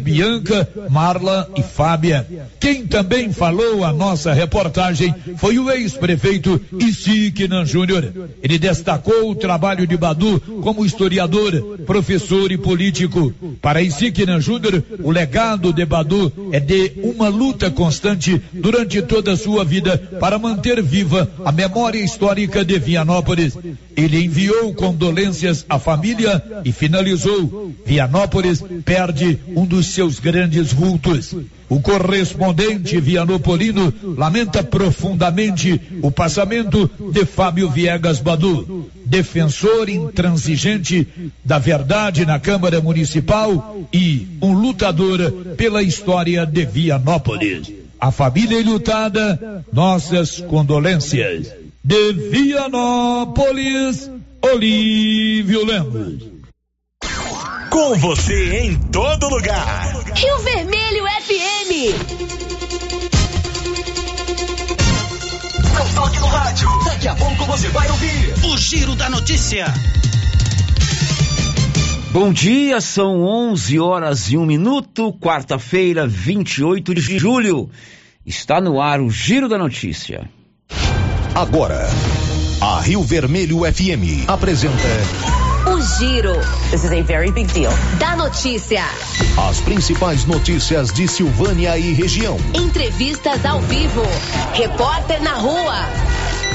Bianca, Marla e Fábia. Quem também falou a nossa reportagem foi o ex-prefeito Isiquinan Júnior. Ele destacou o trabalho de Badu como historiador, professor e político. Para Isiquinan Júnior, o legado de Badu é de uma luta constante durante toda a sua vida para manter viva a memória histórica de Vianópolis. Ele enviou condolências à família e finalizou. Vianópolis perde um dos seus grandes vultos. O correspondente vianopolino lamenta profundamente o passamento de Fábio Viegas Badu, defensor intransigente da verdade na Câmara Municipal e um lutador pela história de Vianópolis. A família lutada, nossas condolências. De Vianópolis, Olívio Lemos. Com você em todo lugar. Rio Vermelho FM. Não toque no rádio. Daqui a pouco você vai ouvir o Giro da Notícia. Bom dia, são 11 horas e um minuto, quarta-feira, 28 de julho. Está no ar o Giro da Notícia. Agora, a Rio Vermelho FM apresenta. O Giro. This is a very big deal. Da notícia. As principais notícias de Silvânia e região. Entrevistas ao vivo. Repórter na rua.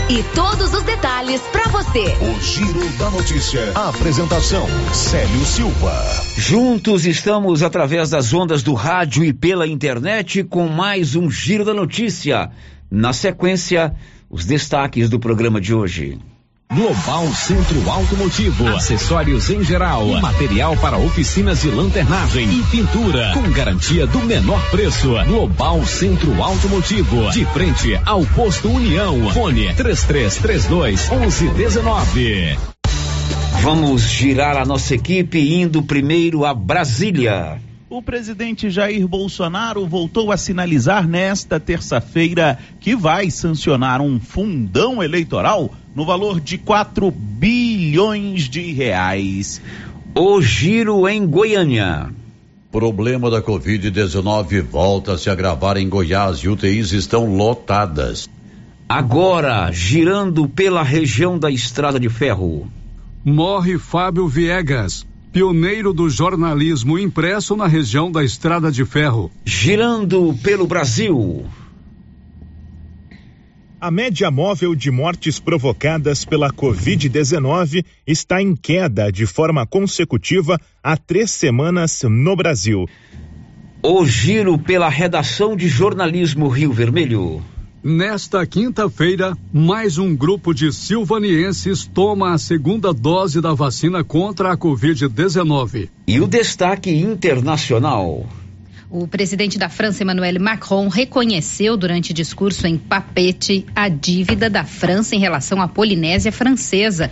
E todos os detalhes para você. O Giro da Notícia. A apresentação: Célio Silva. Juntos estamos através das ondas do rádio e pela internet com mais um Giro da Notícia. Na sequência, os destaques do programa de hoje. Global Centro Automotivo, acessórios em geral, material para oficinas de lanternagem e pintura, com garantia do menor preço. Global Centro Automotivo, de frente ao posto União. Fone 3332 1119. Vamos girar a nossa equipe indo primeiro a Brasília. O presidente Jair Bolsonaro voltou a sinalizar nesta terça-feira que vai sancionar um fundão eleitoral no valor de 4 bilhões de reais. O giro em Goiânia. Problema da Covid-19 volta a se agravar em Goiás e UTIs estão lotadas. Agora, girando pela região da Estrada de Ferro. Morre Fábio Viegas, pioneiro do jornalismo impresso na região da Estrada de Ferro. Girando pelo Brasil. A média móvel de mortes provocadas pela Covid-19 está em queda de forma consecutiva há três semanas no Brasil. O giro pela redação de jornalismo Rio Vermelho. Nesta quinta-feira, mais um grupo de silvanienses toma a segunda dose da vacina contra a Covid-19. E o destaque internacional. O presidente da França, Emmanuel Macron, reconheceu durante discurso em Papete a dívida da França em relação à Polinésia Francesa.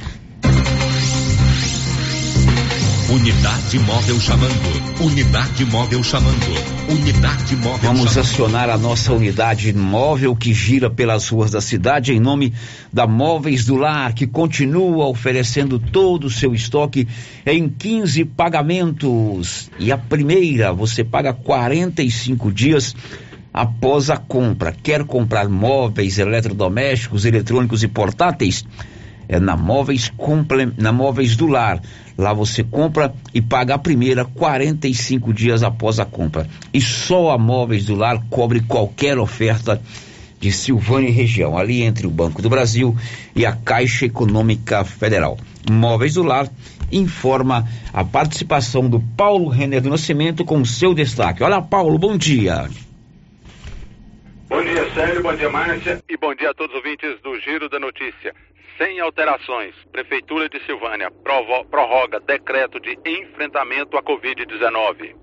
Unidade móvel chamando. Unidade móvel chamando. Unidade móvel Vamos chamando. acionar a nossa unidade móvel que gira pelas ruas da cidade em nome da Móveis do Lar, que continua oferecendo todo o seu estoque em 15 pagamentos. E a primeira você paga 45 dias após a compra. Quer comprar móveis, eletrodomésticos, eletrônicos e portáteis? É na Móveis, Comple... na Móveis do Lar. Lá você compra e paga a primeira 45 dias após a compra. E só a Móveis do Lar cobre qualquer oferta de Silvânia e região, ali entre o Banco do Brasil e a Caixa Econômica Federal. Móveis do Lar informa a participação do Paulo Renner do Nascimento com seu destaque. Olha, Paulo, bom dia. Bom dia, Célio, bom dia, Márcia, e bom dia a todos os ouvintes do Giro da Notícia. Sem alterações, Prefeitura de Silvânia prorroga decreto de enfrentamento à Covid-19.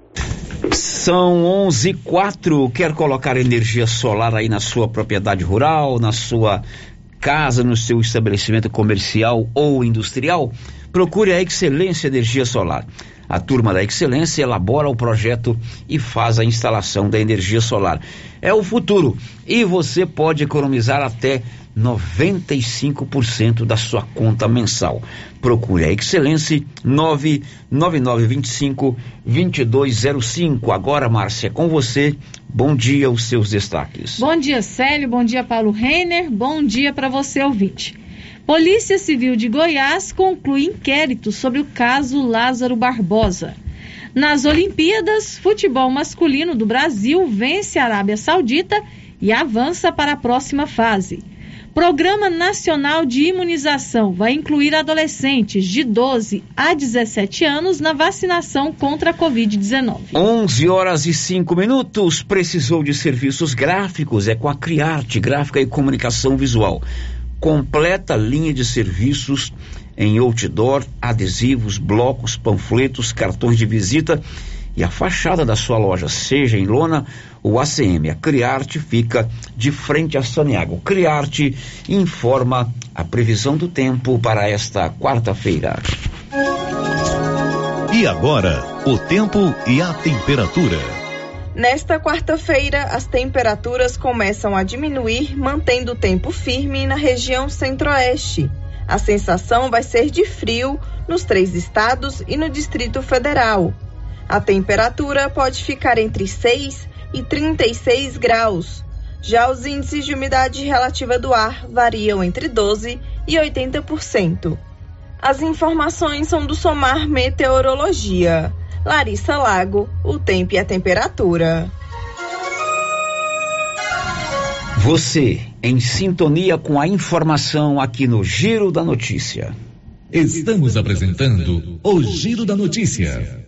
São 11 e 4. Quer colocar energia solar aí na sua propriedade rural, na sua casa, no seu estabelecimento comercial ou industrial? Procure a Excelência Energia Solar. A turma da Excelência elabora o projeto e faz a instalação da energia solar. É o futuro e você pode economizar até 95% da sua conta mensal. Procure a Excelência 99925 2205. Agora, Márcia, com você. Bom dia, os seus destaques. Bom dia, Célio. Bom dia, Paulo Reiner. Bom dia para você, ouvinte. Polícia Civil de Goiás conclui inquérito sobre o caso Lázaro Barbosa. Nas Olimpíadas, futebol masculino do Brasil vence a Arábia Saudita e avança para a próxima fase. Programa Nacional de Imunização vai incluir adolescentes de 12 a 17 anos na vacinação contra a Covid-19. 11 horas e 5 minutos. Precisou de serviços gráficos? É com a Criarte Gráfica e Comunicação Visual. Completa linha de serviços em outdoor, adesivos, blocos, panfletos, cartões de visita e a fachada da sua loja, seja em lona ou ACM. A Criarte fica de frente a Saniago. Criarte informa a previsão do tempo para esta quarta-feira. E agora, o tempo e a temperatura. Nesta quarta-feira, as temperaturas começam a diminuir, mantendo o tempo firme na região centro-oeste. A sensação vai ser de frio nos três estados e no Distrito Federal. A temperatura pode ficar entre 6 e 36 graus. Já os índices de umidade relativa do ar variam entre 12 e 80%. As informações são do Somar Meteorologia. Larissa Lago, o tempo e a temperatura. Você em sintonia com a informação aqui no Giro da Notícia. Estamos apresentando o Giro da Notícia.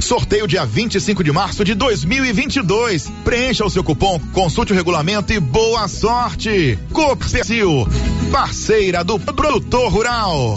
Sorteio dia 25 de março de 2022. Preencha o seu cupom, consulte o regulamento e boa sorte. Copercil, parceira do produtor rural.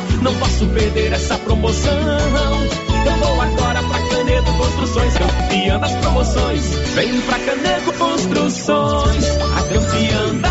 não posso perder essa promoção. Eu vou agora pra Canedo Construções, campeã das promoções. Vem pra Canedo Construções, a campeã das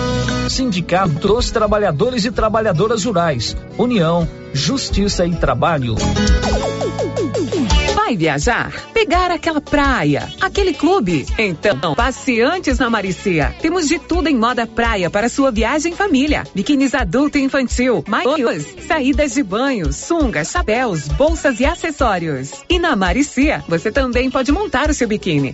Sindicato dos Trabalhadores e Trabalhadoras Rurais, União, Justiça e Trabalho. Vai viajar? Pegar aquela praia, aquele clube? Então, passe antes na Maricia. Temos de tudo em moda praia para sua viagem família. Biquínis adulto e infantil, maiôs, saídas de banho, sungas, chapéus, bolsas e acessórios. E na Maricia, você também pode montar o seu biquíni.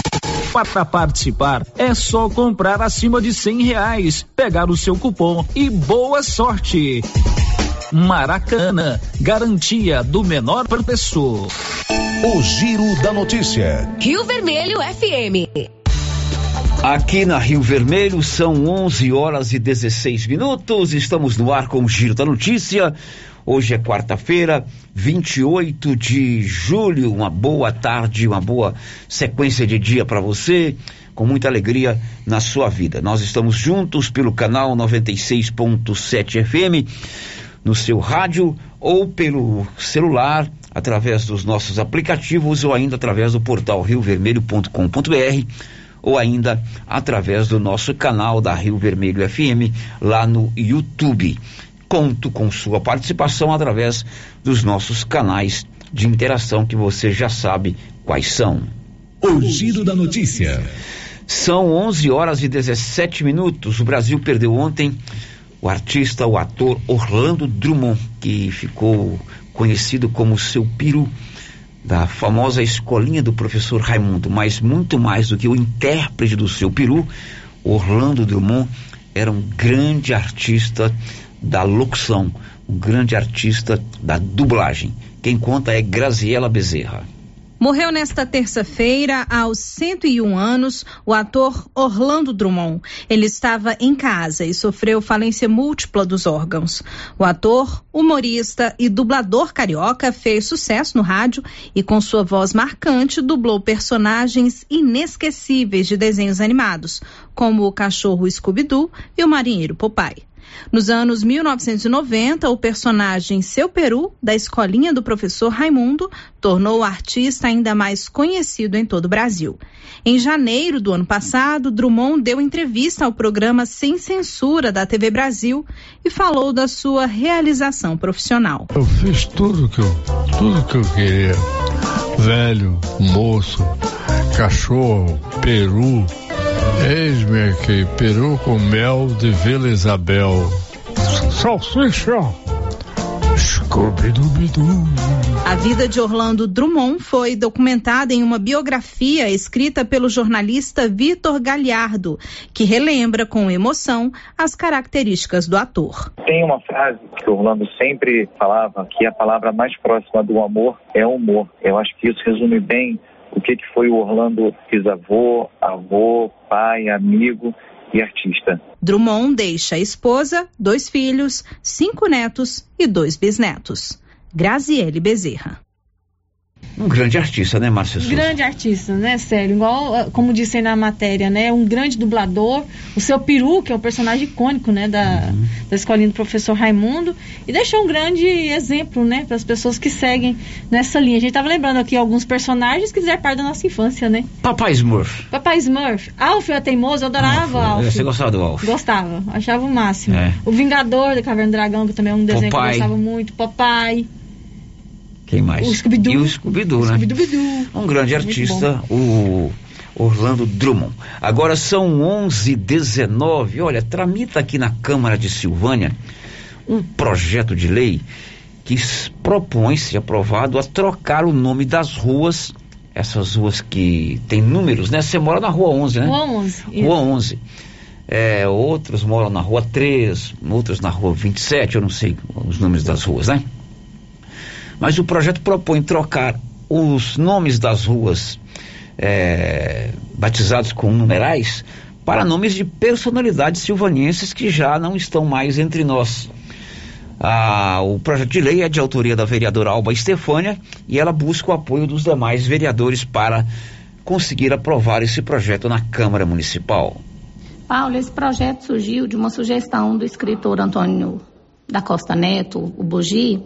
Para participar, é só comprar acima de cem reais, pegar o seu cupom e boa sorte. Maracana, garantia do menor professor. O Giro da Notícia. Rio Vermelho FM. Aqui na Rio Vermelho são 11 horas e 16 minutos. Estamos no ar com o Giro da Notícia. Hoje é quarta-feira, 28 de julho. Uma boa tarde, uma boa sequência de dia para você, com muita alegria na sua vida. Nós estamos juntos pelo canal 96.7 FM, no seu rádio ou pelo celular, através dos nossos aplicativos ou ainda através do portal riovermelho.com.br ou ainda através do nosso canal da Rio Vermelho FM lá no YouTube. Conto com sua participação através dos nossos canais de interação que você já sabe quais são. O Giro da Notícia. São 11 horas e 17 minutos. O Brasil perdeu ontem o artista, o ator Orlando Drummond, que ficou conhecido como seu peru da famosa escolinha do professor Raimundo, mas muito mais do que o intérprete do seu peru, Orlando Drummond era um grande artista da locução, um grande artista da dublagem. Quem conta é Graziela Bezerra. Morreu nesta terça-feira, aos 101 anos, o ator Orlando Drummond. Ele estava em casa e sofreu falência múltipla dos órgãos. O ator, humorista e dublador carioca fez sucesso no rádio e, com sua voz marcante, dublou personagens inesquecíveis de desenhos animados, como o cachorro Scooby-Doo e o marinheiro Popeye. Nos anos 1990, o personagem Seu Peru, da escolinha do professor Raimundo, tornou o artista ainda mais conhecido em todo o Brasil. Em janeiro do ano passado, Drummond deu entrevista ao programa Sem Censura da TV Brasil e falou da sua realização profissional. Eu fiz tudo que eu, tudo que eu queria. Velho, moço, cachorro, peru, Eis-me aqui, peru com mel de Vila Isabel. Salsicha! A vida de Orlando Drummond foi documentada em uma biografia escrita pelo jornalista Vitor Galhardo, que relembra com emoção as características do ator. Tem uma frase que Orlando sempre falava que a palavra mais próxima do amor é humor. Eu acho que isso resume bem o que, que foi o Orlando bisavô, avô, pai, amigo e artista. Drummond deixa a esposa, dois filhos, cinco netos e dois bisnetos. Graziele Bezerra. Um grande artista, né, Márcia Souza? Grande artista, né, sério? Igual, ah, como disse aí na matéria, né? Um grande dublador. O seu peru, que é um personagem icônico, né? Da, uhum. da escolinha do professor Raimundo. E deixou um grande exemplo, né? Para as pessoas que seguem nessa linha. A gente tava lembrando aqui alguns personagens que fizeram parte da nossa infância, né? Papai Smurf. Papai Smurf. Alf é teimoso, eu adorava Alf. Alf. Você gostava do Alf? Gostava, achava o máximo. É. O Vingador da Caverna do Dragão, que também é um desenho Popeye. que eu gostava muito. Papai. Quem mais? O Scooby-Doo. E o Scooby-Doo, né? Scooby um grande artista, o Orlando Drummond. Agora são 11 19 Olha, tramita aqui na Câmara de Silvânia um projeto de lei que propõe ser aprovado a trocar o nome das ruas, essas ruas que tem números, né? Você mora na Rua 11, né? Rua 11. Rua 11. É, outros moram na Rua 3, outros na Rua 27, eu não sei os números das ruas, né? Mas o projeto propõe trocar os nomes das ruas é, batizados com numerais para nomes de personalidades silvanienses que já não estão mais entre nós. Ah, o projeto de lei é de autoria da vereadora Alba Estefânia e ela busca o apoio dos demais vereadores para conseguir aprovar esse projeto na Câmara Municipal. Paulo, esse projeto surgiu de uma sugestão do escritor Antônio da Costa Neto, o Bugi.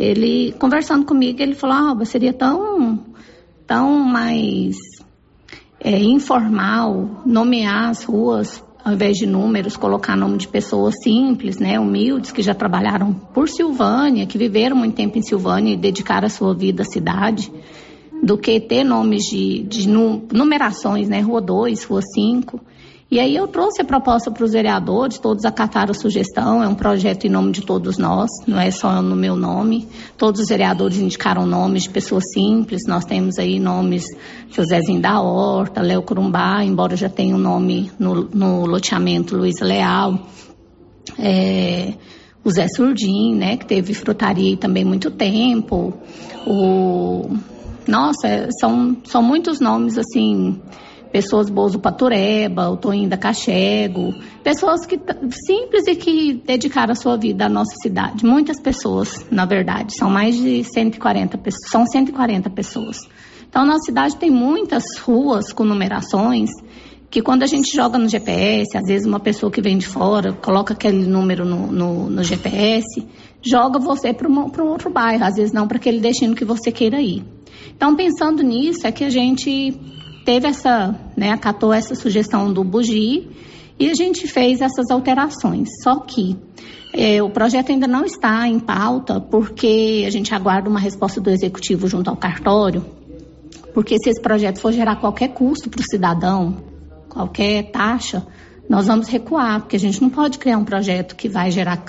Ele, conversando comigo, ele falou, ah, seria tão, tão mais é, informal nomear as ruas ao invés de números, colocar nome de pessoas simples, né, humildes, que já trabalharam por Silvânia, que viveram muito tempo em Silvânia e dedicaram a sua vida à cidade, do que ter nomes de, de numerações, né, Rua 2, Rua 5. E aí eu trouxe a proposta para os vereadores, todos acataram a sugestão, é um projeto em nome de todos nós, não é só no meu nome. Todos os vereadores indicaram nomes de pessoas simples, nós temos aí nomes Josézinho da Horta, Léo Curumbá, embora já tenha o um nome no, no loteamento Luiz Leal. É, o Zé Surdim, né, que teve frutaria também muito tempo. O nossa, é, são, são muitos nomes assim pessoas boas do Patureba, o Toinho da Cachego, pessoas que simples e que dedicaram a sua vida à nossa cidade. Muitas pessoas, na verdade, são mais de 140 pessoas, são 140 pessoas. Então, nossa cidade tem muitas ruas com numerações que quando a gente joga no GPS, às vezes uma pessoa que vem de fora coloca aquele número no, no, no GPS, joga você para um outro bairro, às vezes não para aquele destino que você queira ir. Então, pensando nisso, é que a gente teve essa, né, acatou essa sugestão do Bugi e a gente fez essas alterações. Só que é, o projeto ainda não está em pauta porque a gente aguarda uma resposta do executivo junto ao cartório, porque se esse projeto for gerar qualquer custo para o cidadão, qualquer taxa, nós vamos recuar, porque a gente não pode criar um projeto que vai gerar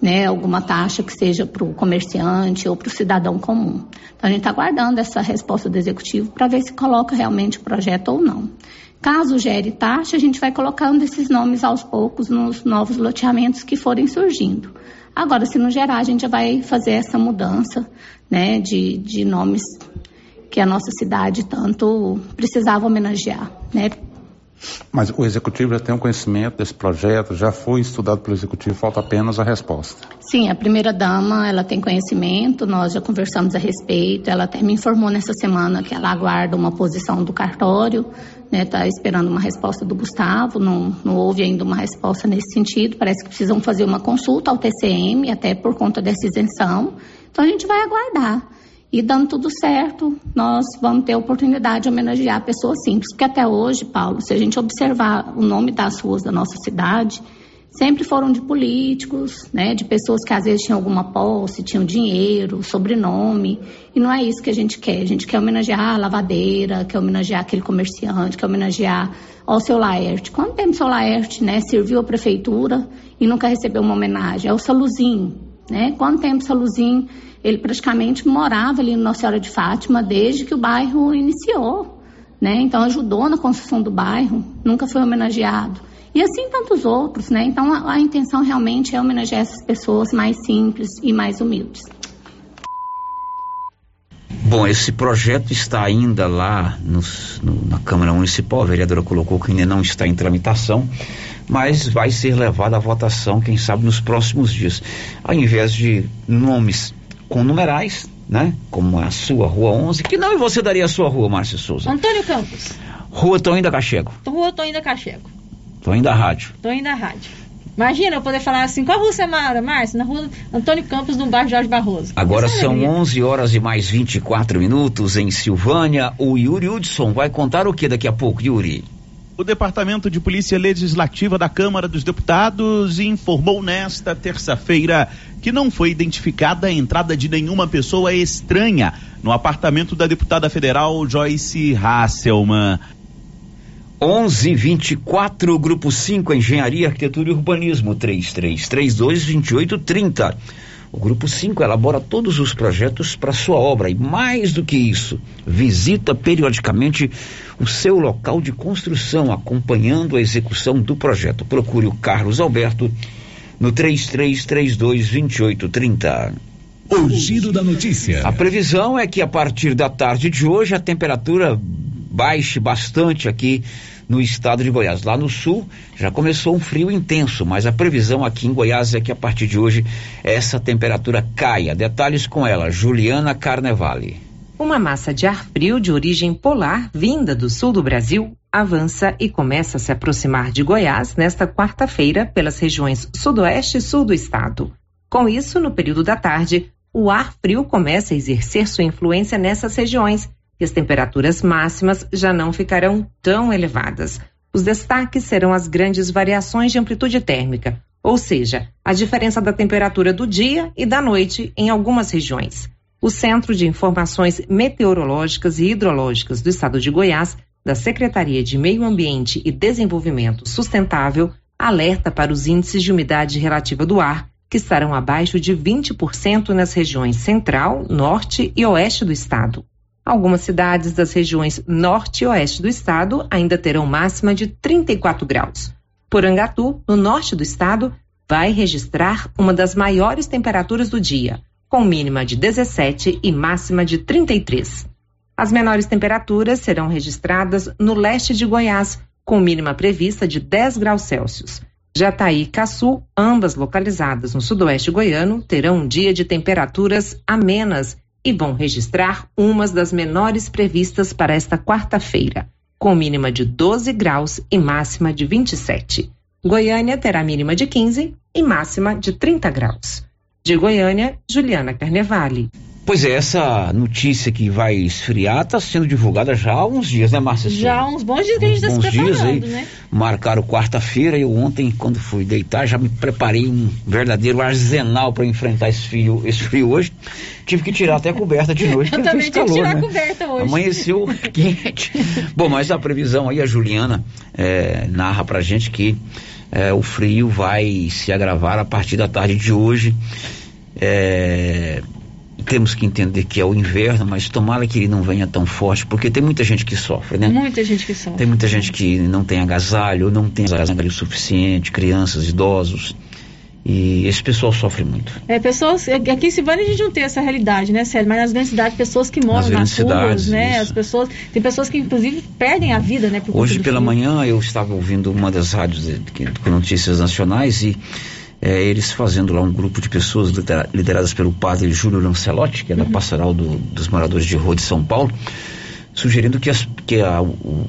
né, alguma taxa que seja para o comerciante ou para o cidadão comum. Então, a gente está aguardando essa resposta do executivo para ver se coloca realmente o projeto ou não. Caso gere taxa, a gente vai colocando esses nomes aos poucos nos novos loteamentos que forem surgindo. Agora, se não gerar, a gente já vai fazer essa mudança né, de, de nomes que a nossa cidade tanto precisava homenagear. Né? Mas o executivo já tem um conhecimento desse projeto, já foi estudado pelo executivo, falta apenas a resposta. Sim, a primeira dama, ela tem conhecimento, nós já conversamos a respeito, ela até me informou nessa semana que ela aguarda uma posição do cartório, né, tá esperando uma resposta do Gustavo, não, não houve ainda uma resposta nesse sentido, parece que precisam fazer uma consulta ao TCM, até por conta dessa isenção, então a gente vai aguardar. E dando tudo certo, nós vamos ter a oportunidade de homenagear pessoas simples. Porque até hoje, Paulo, se a gente observar o nome das ruas da nossa cidade, sempre foram de políticos, né, de pessoas que às vezes tinham alguma posse, tinham dinheiro, sobrenome. E não é isso que a gente quer. A gente quer homenagear a lavadeira, quer homenagear aquele comerciante, quer homenagear ao seu Laerte. Quanto tempo o seu Laerte né, serviu à prefeitura e nunca recebeu uma homenagem? É o Saluzinho, né? Quanto tempo o Saluzinho ele praticamente morava ali no Nossa Senhora de Fátima desde que o bairro iniciou, né? Então ajudou na construção do bairro, nunca foi homenageado. E assim tantos outros, né? Então a, a intenção realmente é homenagear essas pessoas mais simples e mais humildes. Bom, esse projeto está ainda lá no, na Câmara Municipal, a vereadora colocou que ainda não está em tramitação, mas vai ser levado à votação, quem sabe, nos próximos dias. Ao invés de nomes com numerais, né? Como a sua Rua 11. Que nome você daria a sua rua, Márcia Souza? Antônio Campos. Rua Toinho da Cachego. Rua Toinho da Cachego. Toinho da Rádio. Toinho da Rádio. Imagina eu poder falar assim, qual rua você mora, Márcia? Na rua Antônio Campos, no bairro Jorge Barroso. Agora Essa são alegria. 11 horas e mais 24 minutos em Silvânia. O Yuri Hudson vai contar o que daqui a pouco, Yuri? O Departamento de Polícia Legislativa da Câmara dos Deputados informou nesta terça-feira que não foi identificada a entrada de nenhuma pessoa estranha no apartamento da deputada federal Joyce Hasselman. 1124, Grupo 5, Engenharia, Arquitetura e Urbanismo, 3332 2830. O Grupo 5 elabora todos os projetos para sua obra e, mais do que isso, visita periodicamente o seu local de construção, acompanhando a execução do projeto. Procure o Carlos Alberto no 33322830. O giro da notícia. A previsão é que a partir da tarde de hoje a temperatura baixe bastante aqui no estado de Goiás. Lá no sul já começou um frio intenso, mas a previsão aqui em Goiás é que a partir de hoje essa temperatura caia. Detalhes com ela, Juliana Carnevale. Uma massa de ar frio de origem polar vinda do sul do Brasil avança e começa a se aproximar de Goiás nesta quarta-feira pelas regiões sudoeste e sul do estado. Com isso, no período da tarde, o ar frio começa a exercer sua influência nessas regiões e as temperaturas máximas já não ficarão tão elevadas. Os destaques serão as grandes variações de amplitude térmica, ou seja, a diferença da temperatura do dia e da noite em algumas regiões. O Centro de Informações Meteorológicas e Hidrológicas do Estado de Goiás, da Secretaria de Meio Ambiente e Desenvolvimento Sustentável, alerta para os índices de umidade relativa do ar, que estarão abaixo de 20% nas regiões central, norte e oeste do estado. Algumas cidades das regiões norte e oeste do estado ainda terão máxima de 34 graus. Porangatu, no norte do estado, vai registrar uma das maiores temperaturas do dia, com mínima de 17 e máxima de 33. As menores temperaturas serão registradas no leste de Goiás, com mínima prevista de 10 graus Celsius. Jataí e Caçu, ambas localizadas no sudoeste goiano, terão um dia de temperaturas amenas e vão registrar umas das menores previstas para esta quarta-feira, com mínima de 12 graus e máxima de 27. Goiânia terá mínima de 15 e máxima de 30 graus. De Goiânia, Juliana Carnevale. Pois é, essa notícia que vai esfriar está sendo divulgada já há uns dias, né, Márcia? Já há uns bons dias que a gente está se preparando, dias aí, né? Marcaram quarta-feira, eu ontem, quando fui deitar, já me preparei um verdadeiro arsenal para enfrentar esse frio, esse frio hoje. Tive que tirar até a coberta de noite. eu também tive calor, que tirar né? a coberta hoje. Amanheceu quente. Bom, mas a previsão aí, a Juliana é, narra pra gente que é, o frio vai se agravar a partir da tarde de hoje. É, temos que entender que é o inverno, mas tomara que ele não venha tão forte, porque tem muita gente que sofre, né? Muita gente que sofre. Tem muita gente que não tem agasalho, não tem agasalho suficiente, crianças, idosos. E esse pessoal sofre muito. É, pessoas. Aqui em Silvânia a gente não tem essa realidade, né, Sérgio? Mas nas grandes cidades, pessoas que moram nas, nas ruas, né? Isso. As pessoas. Tem pessoas que, inclusive, perdem a vida, né? Hoje pela frio. manhã eu estava ouvindo uma das rádios com notícias nacionais e é, eles fazendo lá um grupo de pessoas lideradas pelo padre Júlio Lancelotti, que é da uhum. pastoral do, dos moradores de rua de São Paulo, sugerindo que, as, que a, o,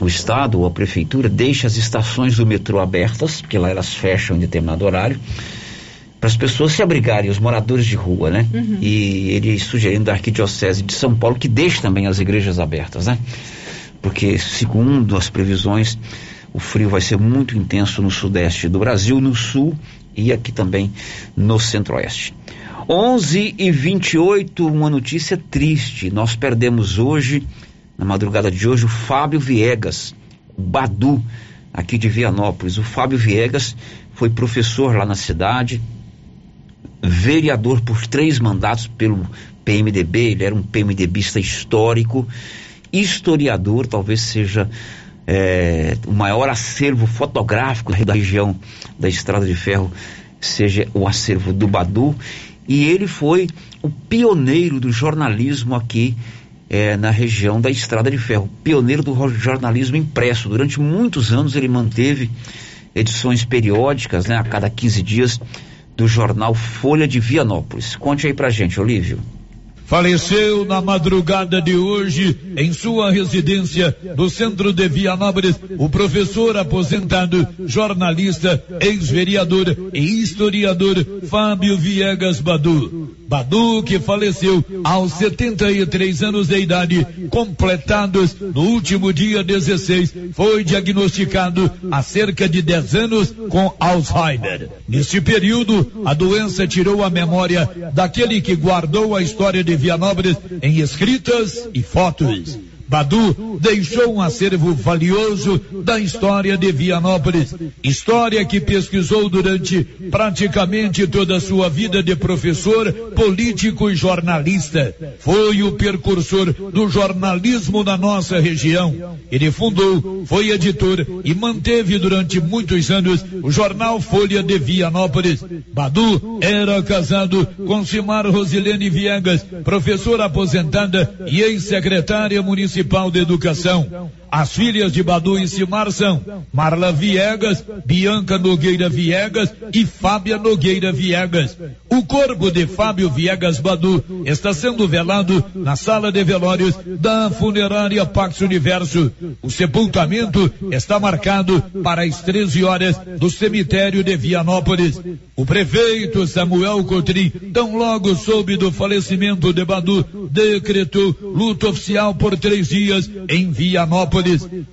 o Estado ou a Prefeitura deixe as estações do metrô abertas, porque lá elas fecham em determinado horário, para as pessoas se abrigarem, os moradores de rua, né? Uhum. E ele sugerindo da Arquidiocese de São Paulo que deixe também as igrejas abertas, né? Porque, segundo as previsões, o frio vai ser muito intenso no sudeste do Brasil, no sul e aqui também no centro-oeste. 11 e 28, uma notícia triste. Nós perdemos hoje, na madrugada de hoje, o Fábio Viegas, Badu, aqui de Vianópolis. O Fábio Viegas foi professor lá na cidade, vereador por três mandatos pelo PMDB, ele era um PMDBista histórico, historiador, talvez seja é, o maior acervo fotográfico da região da Estrada de Ferro seja o acervo do Badu. E ele foi o pioneiro do jornalismo aqui é, na região da Estrada de Ferro, pioneiro do jornalismo impresso. Durante muitos anos ele manteve edições periódicas, né, a cada 15 dias, do jornal Folha de Vianópolis. Conte aí pra gente, Olívio faleceu na madrugada de hoje em sua residência no centro de Vianópolis o professor aposentado, jornalista, ex-vereador e historiador Fábio Viegas Badu. Badu que faleceu aos 73 anos de idade, completados no último dia 16, foi diagnosticado há cerca de 10 anos com Alzheimer. Neste período, a doença tirou a memória daquele que guardou a história de Vianópolis em escritas e fotos. Badu deixou um acervo valioso da história de Vianópolis, história que pesquisou durante praticamente toda a sua vida de professor, político e jornalista. Foi o precursor do jornalismo na nossa região. Ele fundou, foi editor e manteve durante muitos anos o jornal Folha de Vianópolis. Badu era casado com Simar Rosilene Viegas, professora aposentada e ex-secretária municipal Municipal de Educação. As filhas de Badu e Simar são Marla Viegas, Bianca Nogueira Viegas e Fábia Nogueira Viegas. O corpo de Fábio Viegas Badu está sendo velado na sala de velórios da funerária Pax Universo. O sepultamento está marcado para as 13 horas do cemitério de Vianópolis. O prefeito Samuel Cotrim, tão logo soube do falecimento de Badu, decretou luto oficial por três dias em Vianópolis.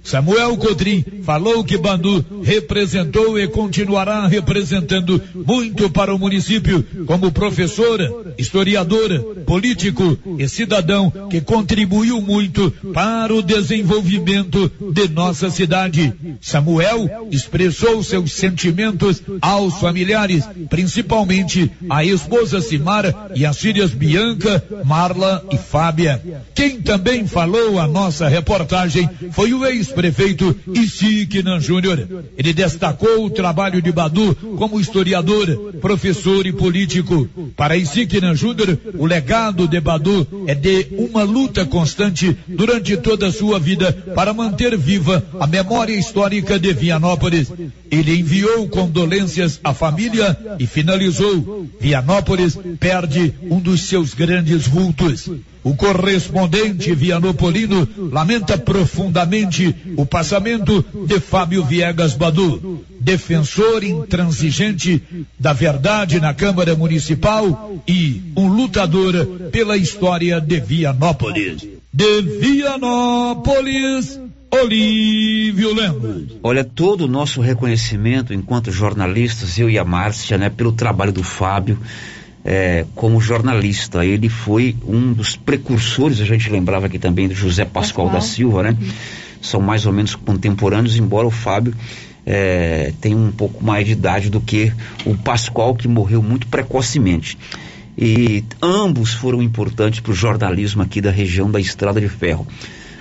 Samuel Cotrim falou que Bandu representou e continuará representando muito para o município como professora, historiadora, político e cidadão que contribuiu muito para o desenvolvimento de nossa cidade. Samuel expressou seus sentimentos aos familiares, principalmente à esposa Simara e as filhas Bianca, Marla e Fábia. Quem também falou a nossa reportagem foi o ex-prefeito Isiquinan Júnior. Ele destacou o trabalho de Badu como historiador, professor e político. Para Isiquinan Júnior, o legado de Badu é de uma luta constante durante toda a sua vida para manter viva a memória histórica de Vianópolis. Ele enviou condolências à família e finalizou: Vianópolis perde um dos seus grandes vultos. O correspondente vianopolino lamenta profundamente o passamento de Fábio Viegas Badu, defensor intransigente da verdade na Câmara Municipal e um lutador pela história de Vianópolis. De Vianópolis, Olívio Lemos. Olha, todo o nosso reconhecimento enquanto jornalistas, eu e a Márcia, né, pelo trabalho do Fábio, é, como jornalista. Ele foi um dos precursores, a gente lembrava aqui também do José Pascoal, Pascoal. da Silva, né? Uhum. São mais ou menos contemporâneos, embora o Fábio é, tenha um pouco mais de idade do que o Pascoal, que morreu muito precocemente. E ambos foram importantes para o jornalismo aqui da região da Estrada de Ferro.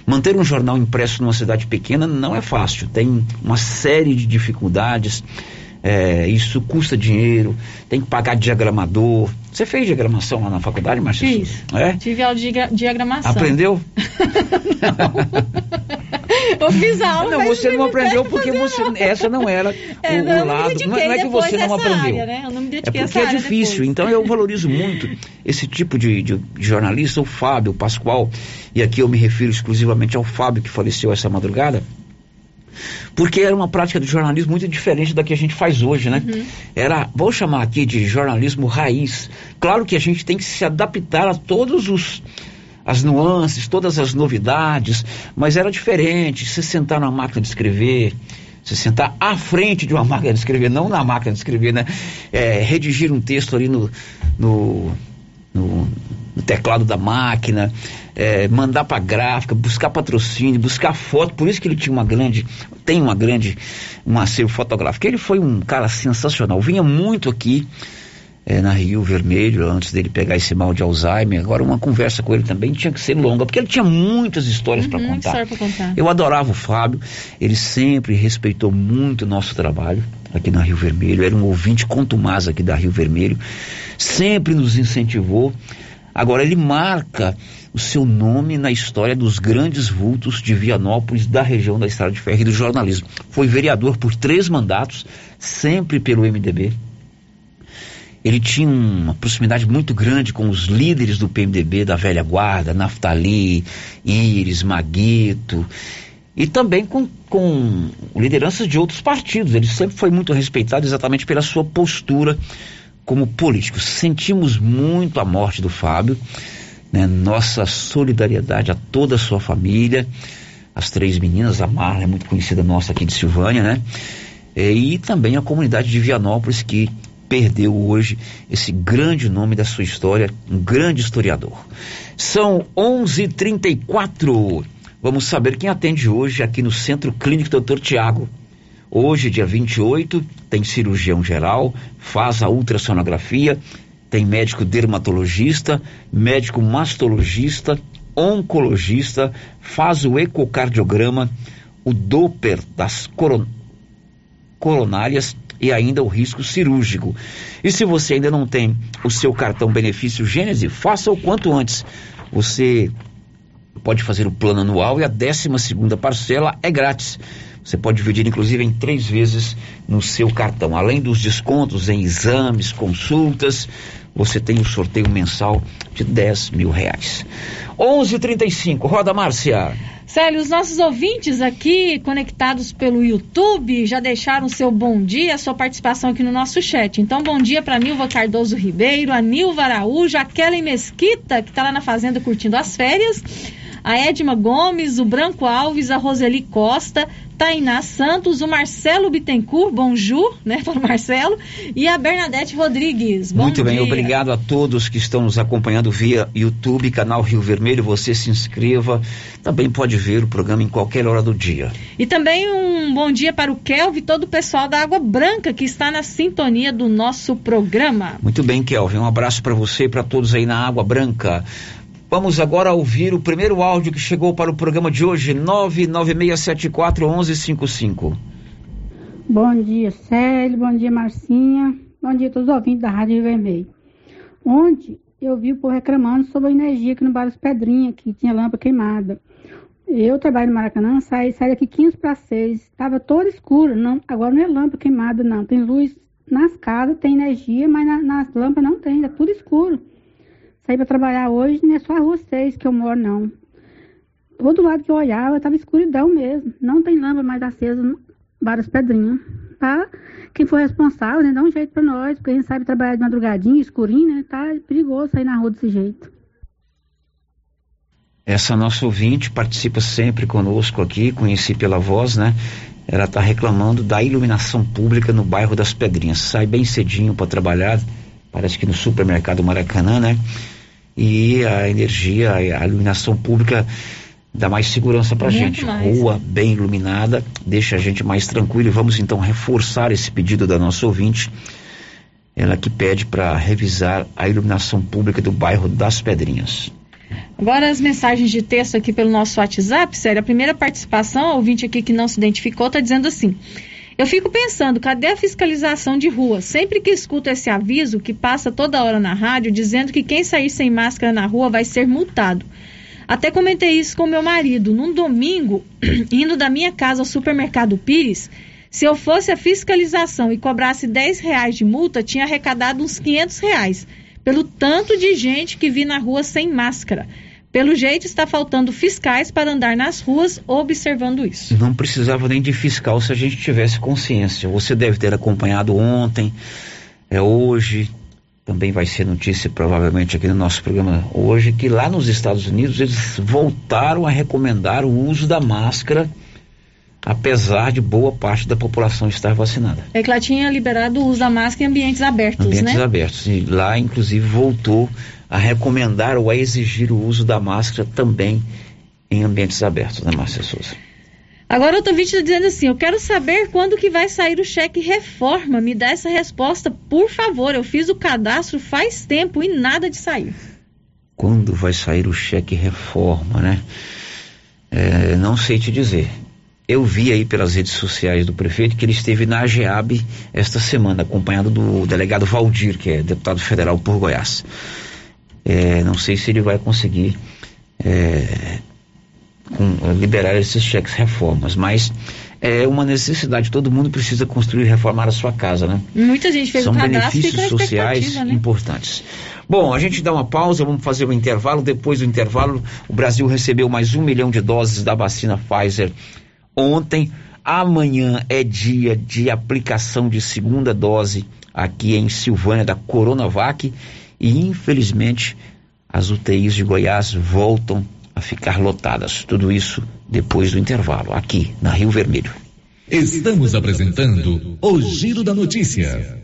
Manter um jornal impresso numa cidade pequena não é fácil, tem uma série de dificuldades é, isso custa dinheiro, tem que pagar diagramador. Você fez diagramação lá na faculdade, Marcia? Fiz. É? Tive aula de diagramação. Aprendeu? Eu fiz aula. Não, você não aprendeu porque você, essa não era é, o, não, o lado. Não, não, é que você não aprendeu. Área, né? Eu não me é porque é difícil. Depois. Então eu valorizo muito esse tipo de, de, de, jornalista, o Fábio, o Pascoal, e aqui eu me refiro exclusivamente ao Fábio que faleceu essa madrugada porque era uma prática de jornalismo muito diferente da que a gente faz hoje, né? Uhum. Era, vou chamar aqui de jornalismo raiz. Claro que a gente tem que se adaptar a todos os as nuances, todas as novidades, mas era diferente. Se sentar na máquina de escrever, se sentar à frente de uma máquina de escrever, não na máquina de escrever, né? É, redigir um texto ali no, no, no, no teclado da máquina, é, mandar para gráfica, buscar patrocínio, buscar foto. Por isso que ele tinha uma grande, tem uma grande, um acervo fotográfico. Ele foi um cara sensacional. Vinha muito aqui é, na Rio Vermelho, antes dele pegar esse mal de Alzheimer. Agora, uma conversa com ele também tinha que ser longa, porque ele tinha muitas histórias uhum, para contar. contar. Eu adorava o Fábio, ele sempre respeitou muito o nosso trabalho aqui na Rio Vermelho. Era um ouvinte contumaz aqui da Rio Vermelho, sempre nos incentivou. Agora, ele marca o seu nome na história dos grandes vultos de Vianópolis, da região da Estrada de Ferro e do jornalismo. Foi vereador por três mandatos, sempre pelo MDB. Ele tinha uma proximidade muito grande com os líderes do PMDB, da velha guarda, Naftali, Íris, Maguito, e também com, com lideranças de outros partidos. Ele sempre foi muito respeitado exatamente pela sua postura como político. Sentimos muito a morte do Fábio né? Nossa solidariedade a toda a sua família, as três meninas, a Marla é muito conhecida nossa aqui de Silvânia, né? E também a comunidade de Vianópolis que perdeu hoje esse grande nome da sua história, um grande historiador. São 11:34. Vamos saber quem atende hoje aqui no Centro Clínico Dr. Tiago. Hoje, dia 28, tem cirurgião geral, faz a ultrassonografia, tem médico dermatologista, médico mastologista, oncologista, faz o ecocardiograma, o Doppler das coron coronárias e ainda o risco cirúrgico. E se você ainda não tem o seu cartão benefício Gênese, faça o quanto antes. Você pode fazer o plano anual e a 12 segunda parcela é grátis. Você pode dividir, inclusive, em três vezes no seu cartão. Além dos descontos em exames, consultas, você tem o sorteio mensal de 10 mil reais. 11:35 roda Márcia. Célio, os nossos ouvintes aqui conectados pelo YouTube já deixaram seu bom dia, sua participação aqui no nosso chat. Então, bom dia para Nilva Cardoso Ribeiro, a Nilva Araújo, a Kellen Mesquita, que está lá na fazenda curtindo as férias, a Edma Gomes, o Branco Alves, a Roseli Costa, Tainá Santos, o Marcelo Bittencourt, bonjour, né, para o Marcelo, e a Bernadette Rodrigues. Bom Muito bem, dia. obrigado a todos que estão nos acompanhando via YouTube, canal Rio Vermelho. Você se inscreva, também pode ver o programa em qualquer hora do dia. E também um bom dia para o Kelvin e todo o pessoal da Água Branca que está na sintonia do nosso programa. Muito bem, Kelvin, um abraço para você e para todos aí na Água Branca. Vamos agora ouvir o primeiro áudio que chegou para o programa de hoje, 996741155. Bom dia, Célio. Bom dia, Marcinha. Bom dia a todos os ouvintes da Rádio Vermelho. Ontem eu vi o povo reclamando sobre a energia aqui no Bar das Pedrinhas, que tinha lâmpada queimada. Eu trabalho no Maracanã, saí, saí daqui 15 para 6. Estava todo escuro. Não, agora não é lâmpada queimada, não. Tem luz nas casas, tem energia, mas na- nas lâmpadas não tem, está tudo escuro. Saí para trabalhar hoje, não é só a rua 6 que eu moro, não. Todo lado que eu olhava, estava escuridão mesmo. Não tem lâmpada mais acesa, das Pedrinhas. Para quem for responsável, né, dá um jeito para nós, porque a gente sabe trabalhar de madrugadinha, escurinho, né? Tá perigoso sair na rua desse jeito. Essa nossa ouvinte participa sempre conosco aqui, conheci pela voz, né? Ela está reclamando da iluminação pública no bairro das Pedrinhas. Sai bem cedinho para trabalhar, parece que no supermercado Maracanã, né? E a energia, a iluminação pública dá mais segurança para gente. mais. Rua bem iluminada, deixa a gente mais tranquilo. E vamos então reforçar esse pedido da nossa ouvinte. Ela que pede para revisar a iluminação pública do bairro das Pedrinhas. Agora as mensagens de texto aqui pelo nosso WhatsApp, sério, a primeira participação, a ouvinte aqui que não se identificou, está dizendo assim. Eu fico pensando, cadê a fiscalização de rua? Sempre que escuto esse aviso, que passa toda hora na rádio, dizendo que quem sair sem máscara na rua vai ser multado. Até comentei isso com meu marido. Num domingo, indo da minha casa ao supermercado Pires, se eu fosse a fiscalização e cobrasse 10 reais de multa, tinha arrecadado uns 500 reais. Pelo tanto de gente que vi na rua sem máscara. Pelo jeito, está faltando fiscais para andar nas ruas observando isso. Não precisava nem de fiscal se a gente tivesse consciência. Você deve ter acompanhado ontem, é hoje, também vai ser notícia provavelmente aqui no nosso programa hoje, que lá nos Estados Unidos eles voltaram a recomendar o uso da máscara, apesar de boa parte da população estar vacinada. É que lá tinha liberado o uso da máscara em ambientes abertos, Ambientes né? abertos. E lá, inclusive, voltou a recomendar ou a exigir o uso da máscara também em ambientes abertos, né, Márcia Souza? Agora outro vídeo está dizendo assim, eu quero saber quando que vai sair o cheque reforma. Me dá essa resposta, por favor. Eu fiz o cadastro faz tempo e nada de sair. Quando vai sair o cheque reforma, né? É, não sei te dizer. Eu vi aí pelas redes sociais do prefeito que ele esteve na AGEAB esta semana, acompanhado do delegado Valdir, que é deputado federal por Goiás. É, não sei se ele vai conseguir é, com- liberar esses cheques reformas, mas é uma necessidade. Todo mundo precisa construir e reformar a sua casa, né? Muita gente fez São benefícios sociais né? importantes. Bom, a gente dá uma pausa, vamos fazer um intervalo. Depois do intervalo, o Brasil recebeu mais um milhão de doses da vacina Pfizer ontem. Amanhã é dia de aplicação de segunda dose aqui em Silvânia da Coronavac. E infelizmente as UTIs de Goiás voltam a ficar lotadas. Tudo isso depois do intervalo, aqui na Rio Vermelho. Estamos apresentando o Giro da Notícia.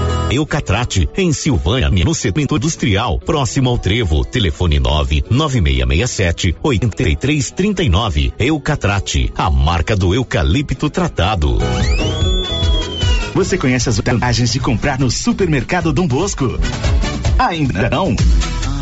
Eucatrate, em Silvânia, no setor industrial, próximo ao Trevo. Telefone 99667 8339. Eucatrate, a marca do eucalipto tratado. Você conhece as vantagens de comprar no supermercado Dom Bosco? Ainda não?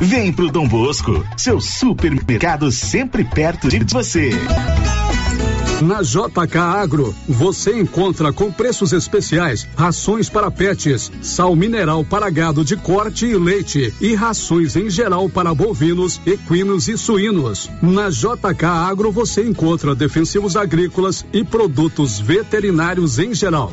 Vem pro Dom Bosco, seu supermercado sempre perto de você. Na JK Agro, você encontra com preços especiais rações para pets, sal mineral para gado de corte e leite e rações em geral para bovinos, equinos e suínos. Na JK Agro você encontra defensivos agrícolas e produtos veterinários em geral.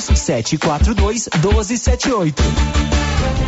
742 1278.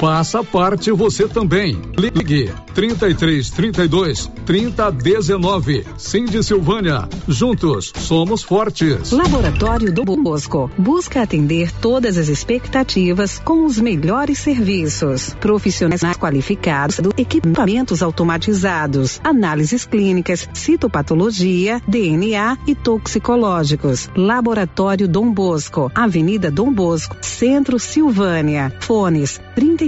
Faça parte você também. Ligue 33 32 30 19. Cindy Silvânia. Juntos somos fortes. Laboratório do Bosco busca atender todas as expectativas com os melhores serviços. Profissionais qualificados, equipamentos automatizados, análises clínicas, citopatologia, DNA e toxicológicos. Laboratório Dom Bosco, Avenida Dom Bosco, Centro Silvânia. Fones 33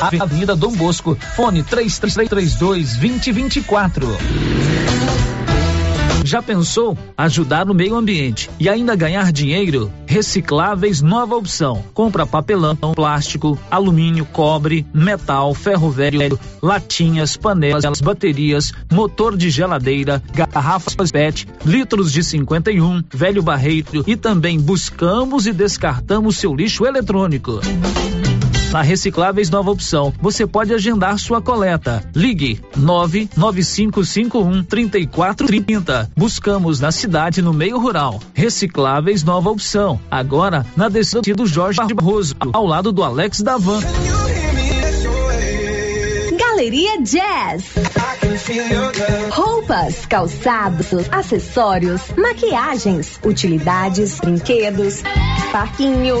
Avenida Dom Bosco, fone 3332 2024. Já pensou ajudar no meio ambiente e ainda ganhar dinheiro? Recicláveis Nova Opção. Compra papelão, plástico, alumínio, cobre, metal, ferro velho, latinhas, panelas, baterias, motor de geladeira, garrafas PET, litros de 51, velho barreiro e também buscamos e descartamos seu lixo eletrônico. Na Recicláveis Nova Opção, você pode agendar sua coleta. Ligue 99551 3430. Buscamos na cidade no meio rural. Recicláveis Nova Opção. Agora na descida do Jorge Barroso, ao lado do Alex Davan. Galeria Jazz. Roupas, calçados, acessórios, maquiagens, utilidades, brinquedos, parquinho.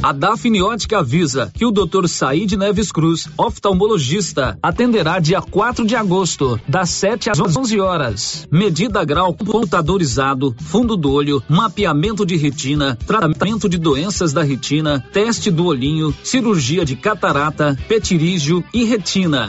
A Dafniótica avisa que o Dr. Said Neves Cruz, oftalmologista, atenderá dia 4 de agosto, das 7 às 11 horas. Medida grau computadorizado, fundo do olho, mapeamento de retina, tratamento de doenças da retina, teste do olhinho, cirurgia de catarata, petirígio e retina.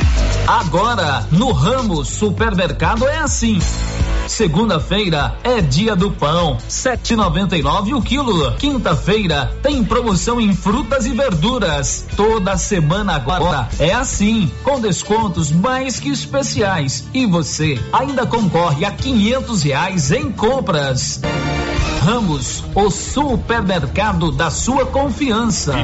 Agora, no Ramos Supermercado é assim. Segunda-feira é dia do pão, 7,99 o quilo. Quinta-feira tem promoção em frutas e verduras. Toda semana agora é assim, com descontos mais que especiais. E você ainda concorre a quinhentos reais em compras. Ramos, o supermercado da sua confiança.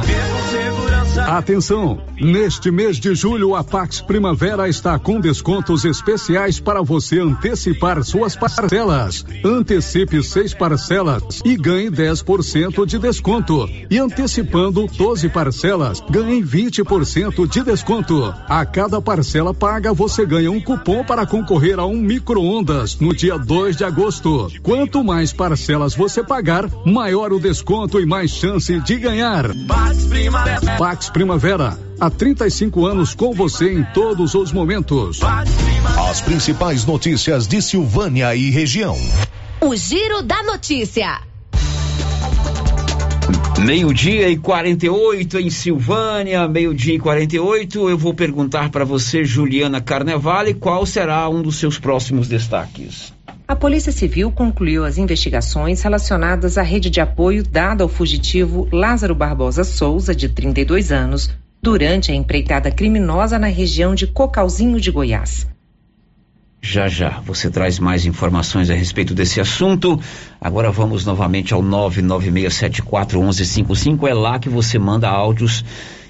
Atenção! Neste mês de julho, a Pax Primavera está com descontos especiais para você antecipar suas parcelas. Antecipe seis parcelas e ganhe 10% de desconto. E antecipando 12 parcelas, ganhe 20% de desconto. A cada parcela paga, você ganha um cupom para concorrer a um micro-ondas no dia 2 de agosto. Quanto mais parcelas você pagar, maior o desconto e mais chance de ganhar. Pax Primavera. Pax Primavera. Há 35 anos com você em todos os momentos. As principais notícias de Silvânia e região. O Giro da Notícia. Meio-dia e 48 em Silvânia, meio-dia e 48. Eu vou perguntar para você, Juliana Carnevale, qual será um dos seus próximos destaques. A Polícia Civil concluiu as investigações relacionadas à rede de apoio dada ao fugitivo Lázaro Barbosa Souza, de 32 anos, durante a empreitada criminosa na região de Cocalzinho de Goiás. Já já você traz mais informações a respeito desse assunto. Agora vamos novamente ao 996741155. É lá que você manda áudios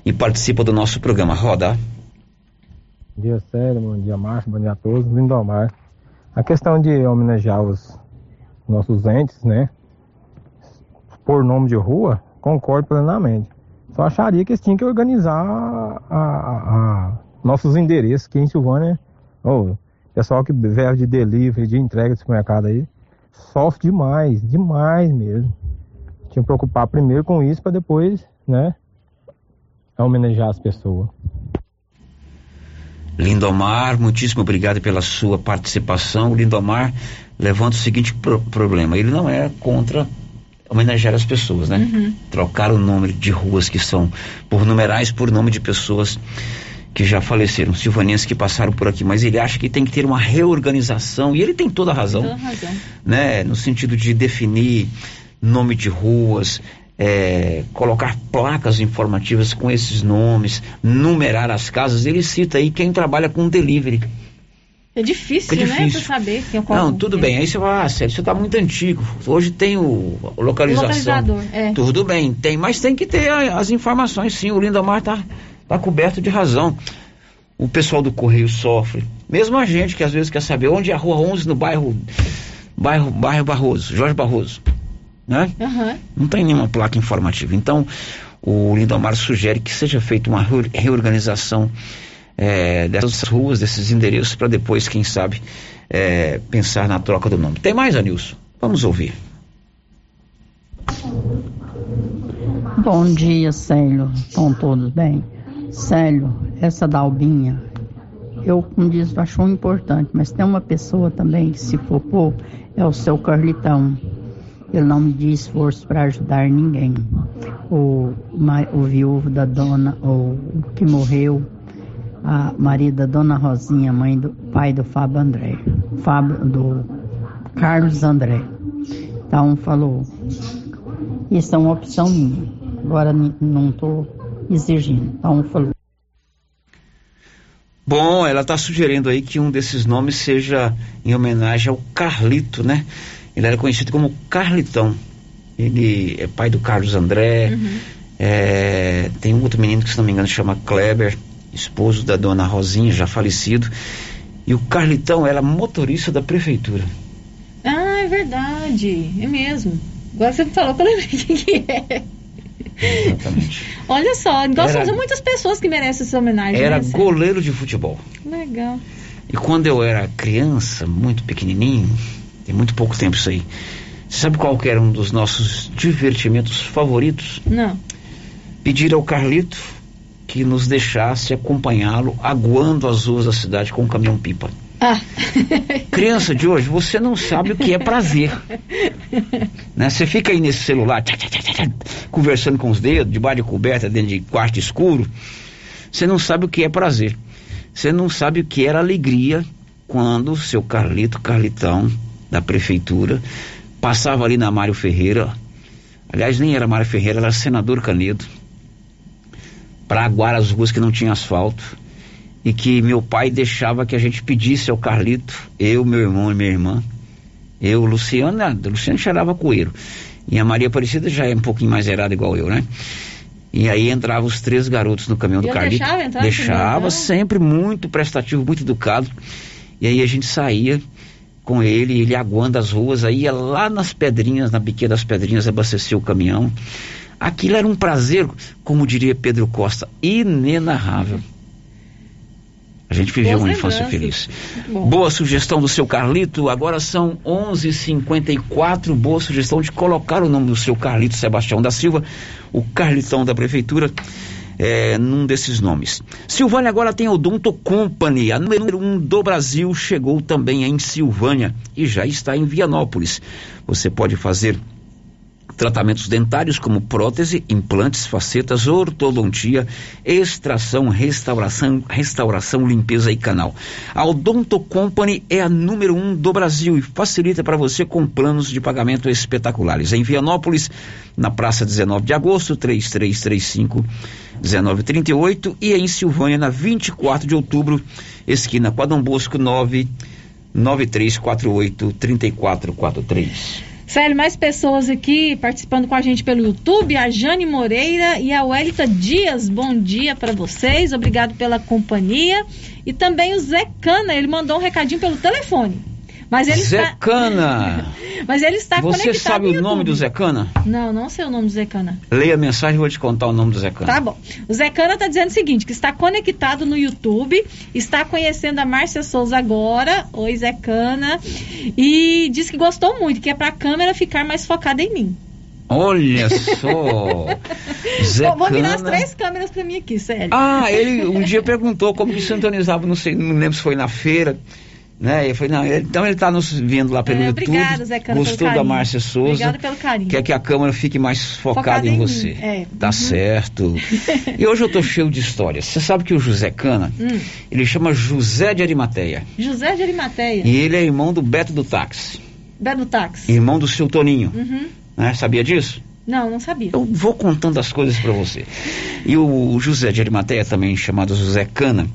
e participa do nosso programa. Roda. Bom dia, Célio. Bom dia, Márcio. Bom dia a todos. Lindomar. A questão de homenagear os nossos entes, né? por nome de rua, concordo plenamente. Só acharia que eles tinham que organizar a, a, a nossos endereços aqui em Silvânia. Oh, pessoal que vive de delivery, de entrega de supermercado aí, sofre demais, demais mesmo. Tinha que preocupar primeiro com isso para depois, né, homenagear as pessoas. Lindomar, muitíssimo obrigado pela sua participação. Lindomar levanta o seguinte pro problema: ele não é contra homenagear as pessoas, né? Uhum. Trocar o nome de ruas que são por numerais por nome de pessoas que já faleceram, silvanenses que passaram por aqui, mas ele acha que tem que ter uma reorganização e ele tem toda a razão, toda a razão. né? No sentido de definir nome de ruas, é, colocar placas informativas com esses nomes, numerar as casas. Ele cita aí quem trabalha com delivery. É difícil, é difícil. né? Pra saber quem é qual Não, tudo é. bem. Aí você fala, ah, sério, isso tá muito antigo. Hoje tem o, o localização. O localizador, é. Tudo bem, tem, mas tem que ter as informações, sim. O Lindomar tá, tá coberto de razão. O pessoal do Correio sofre. Mesmo a gente que às vezes quer saber onde é a Rua 11 no bairro, bairro, bairro Barroso, Jorge Barroso né? Uhum. Não tem nenhuma placa informativa. Então, o Lindomar sugere que seja feita uma reorganização é, dessas ruas, desses endereços, para depois, quem sabe, é, pensar na troca do nome. Tem mais, Anilson? Vamos ouvir. Bom dia, Célio. Estão todos bem? Célio, essa Dalbinha, eu, como diz, achou importante, mas tem uma pessoa também que se for pôr, é o seu Carlitão. Ele não me esforço para ajudar ninguém. O, o viúvo da dona, o que morreu, a marido da dona Rosinha, mãe do pai do Fábio André, Fábio, do Carlos André. Então falou, isso é uma opção minha. Agora não estou exigindo. Então falou. Bom, ela está sugerindo aí que um desses nomes seja em homenagem ao Carlito, né? Ele era conhecido como Carlitão. Ele é pai do Carlos André. Uhum. É, tem um outro menino que, se não me engano, chama Kleber, esposo da dona Rosinha, já falecido. E o Carlitão era motorista da prefeitura. Ah, é verdade. É mesmo. Agora você falou que eu lembrei quem que é. Exatamente. Olha só, nós era, muitas pessoas que merecem essa homenagem. Era né, goleiro de futebol. Legal. E quando eu era criança, muito pequenininho, tem muito pouco tempo isso aí. Você sabe qual era um dos nossos divertimentos favoritos? Não. Pedir ao Carlito que nos deixasse acompanhá-lo aguando as ruas da cidade com um caminhão-pipa. Ah. Criança de hoje, você não sabe o que é prazer. né? Você fica aí nesse celular, tchá, tchá, tchá, conversando com os dedos, debaixo de coberta, dentro de quarto escuro. Você não sabe o que é prazer. Você não sabe o que era alegria quando o seu Carlito, Carlitão, da prefeitura, passava ali na Mário Ferreira, aliás, nem era Mário Ferreira, era senador Canedo, para aguar as ruas que não tinha asfalto, e que meu pai deixava que a gente pedisse ao Carlito, eu, meu irmão e minha irmã, eu, Luciano, Luciano cheirava coelho, e a Maria Aparecida já é um pouquinho mais errada igual eu, né? E aí entravam os três garotos no caminhão do Carlito. Deixava, entrar deixava sempre muito prestativo, muito educado. E aí a gente saía com ele, ele aguando as ruas, aí ia lá nas pedrinhas, na biqueira das pedrinhas, abastecer o caminhão. Aquilo era um prazer, como diria Pedro Costa, inenarrável. A gente viveu uma infância feliz. Boa sugestão do seu Carlito. Agora são 11:54. Boa sugestão de colocar o nome do seu Carlito Sebastião da Silva, o Carlitão da prefeitura é, num desses nomes. Silvânia agora tem Odonto Company, a número um do Brasil, chegou também em Silvânia e já está em Vianópolis. Você pode fazer tratamentos dentários como prótese, implantes, facetas, ortodontia, extração, restauração, restauração, limpeza e canal. A Odonto Company é a número um do Brasil e facilita para você com planos de pagamento espetaculares. Em Vianópolis, na Praça 19 de Agosto, 3335 1938 e em Silvânia, na 24 de outubro, esquina com Adão Bosco 99348 3443. Célio, mais pessoas aqui participando com a gente pelo YouTube, a Jane Moreira e a Welita Dias. Bom dia para vocês, obrigado pela companhia. E também o Zé Cana, ele mandou um recadinho pelo telefone. Mas ele Zé Cana. está... Mas ele está Você conectado sabe no o nome do Zé Cana? Não, não sei o nome do Zé Cana. Leia a mensagem e vou te contar o nome do Zé Cana. Tá bom. O Zé Cana está dizendo o seguinte, que está conectado no YouTube, está conhecendo a Márcia Souza agora. Oi, Zé Cana. E diz que gostou muito, que é para a câmera ficar mais focada em mim. Olha só. Zé Vou, virar as três câmeras para mim aqui, sério. Ah, ele um dia perguntou como que sintonizava, não sei, não lembro se foi na feira. Né? Eu falei, não, ele- então ele está nos vendo lá pelo É, YouTube. obrigada, Zé Cana, Gostou da. Márcia Souza. Obrigada pelo carinho. Quer que a câmera fique mais focada, Focada em, em você. é. Tá Uhum. certo. E hoje eu tô cheio de histórias. Você sabe que o José Cana, Hum. ele chama José de Arimateia. José de Arimateia, E ele é irmão do Beto do Táxi. Beto Táxi. Irmão do seu Toninho. Uhum. Né? Sabia disso? Não, não sabia. Eu vou contando as coisas para você. E o, o José de Arimateia, também chamado José Cana,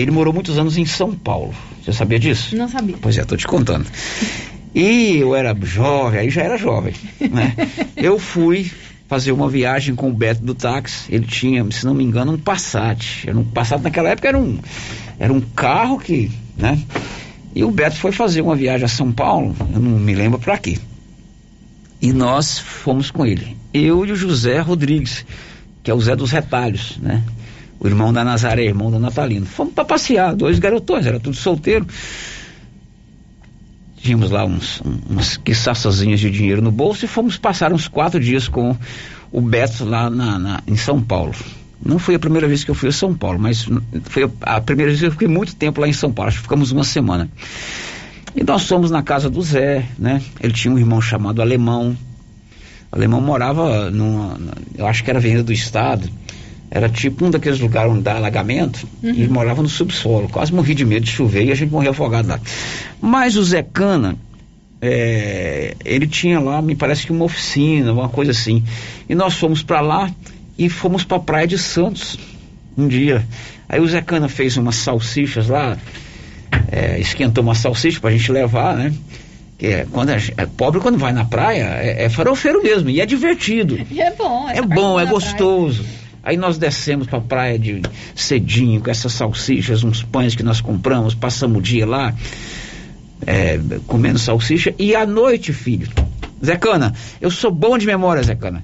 ele morou muitos anos em São Paulo. Você sabia disso? Não sabia. Pois é, tô te contando. E eu era jovem, aí já era jovem, né? Eu fui fazer uma viagem com o Beto do táxi. Ele tinha, se não me engano, um Passat. Era um Passat naquela época era um, era um carro que, né? E o Beto foi fazer uma viagem a São Paulo, eu não me lembro para quê. E nós fomos com ele. Eu e o José Rodrigues, que é o Zé dos Retalhos, né? O irmão da Nazaré, irmão da Natalina. Fomos para passear, dois garotões, era tudo solteiro. Tínhamos lá uns, um- umas quiçaçazinhas de dinheiro no bolso e fomos passar uns quatro dias com o Beto lá na, na- em São Paulo. Não foi a primeira vez que eu fui a São Paulo, mas foi a primeira vez que eu fiquei muito tempo lá em São Paulo. Acho que ficamos uma semana. E nós fomos na casa do Zé, né? Ele tinha um irmão chamado Alemão. O Alemão morava numa, eu acho que era Avenida do Estado. Era tipo um daqueles lugares onde dá alagamento. E ele morava no subsolo. Quase morri de medo de chover e a gente morria afogado lá. Mas o Zé Cana, é, ele tinha lá, me parece que uma oficina, uma coisa assim. E nós fomos para lá e fomos para a Praia de Santos um dia. Aí o Zé Cana fez umas salsichas lá, é, esquentou uma salsicha pra gente levar, né? Que é, quando a é pobre quando vai na praia, é, é farofeiro mesmo, e é divertido. E é bom. É bom, é gostoso. Aí nós descemos pra praia de cedinho com essas salsichas, uns pães que nós compramos, passamos o dia lá, é, comendo salsicha. E à noite, filho, Zé Cana, eu sou bom de memória, Zé Cana.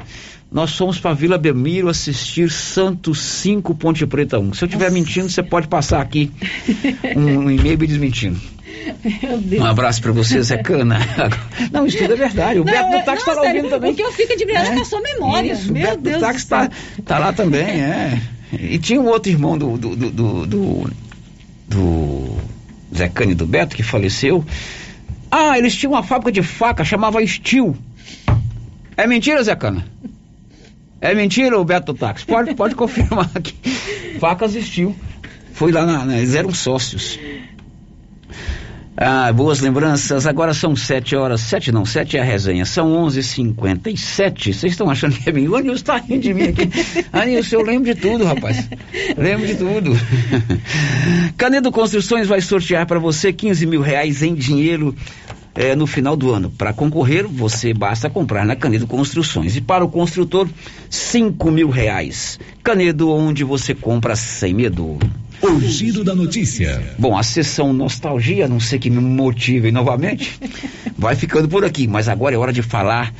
Nós fomos pra Vila Belmiro assistir Santos 5 Ponte Preta 1. Se eu estiver mentindo, você pode passar aqui um, um e-mail me desmentindo. Meu Deus. Um abraço pra você, Zé Cana. Não, isso tudo é verdade. O Não, Beto é- do táxi não, tá lá ouvindo também. O que eu fico de brilhante é, com a sua memória. Isso, o Meu Beto Deus do do táxi céu. tá, lá também, é. E tinha um outro irmão do, do, do, do, do, do Zé Cani do Beto, que faleceu. Ah, eles tinham uma fábrica de faca, chamava Steel. É mentira, Zé Cana? É mentira, o Beto do táxi? Pode, pode confirmar aqui. Facas Steel. Foi lá, na, na- eles eram sócios. Ah, boas lembranças. Agora são sete horas. Sete não, sete é a resenha. São onze cinquenta e sete. Vocês estão achando que é mim? O Anilson tá rindo de mim aqui. Anilson, eu lembro de tudo, rapaz. Lembro de tudo. Canedo Construções vai sortear para você 15 mil reais em dinheiro eh, no final do ano. Para concorrer, você basta comprar na Canedo Construções. E para o construtor, 5 mil reais. Canedo, onde você compra sem medo. O giro da notícia. Bom, a sessão nostalgia, a não sei que me motive novamente, vai ficando por aqui. Mas agora é hora de falar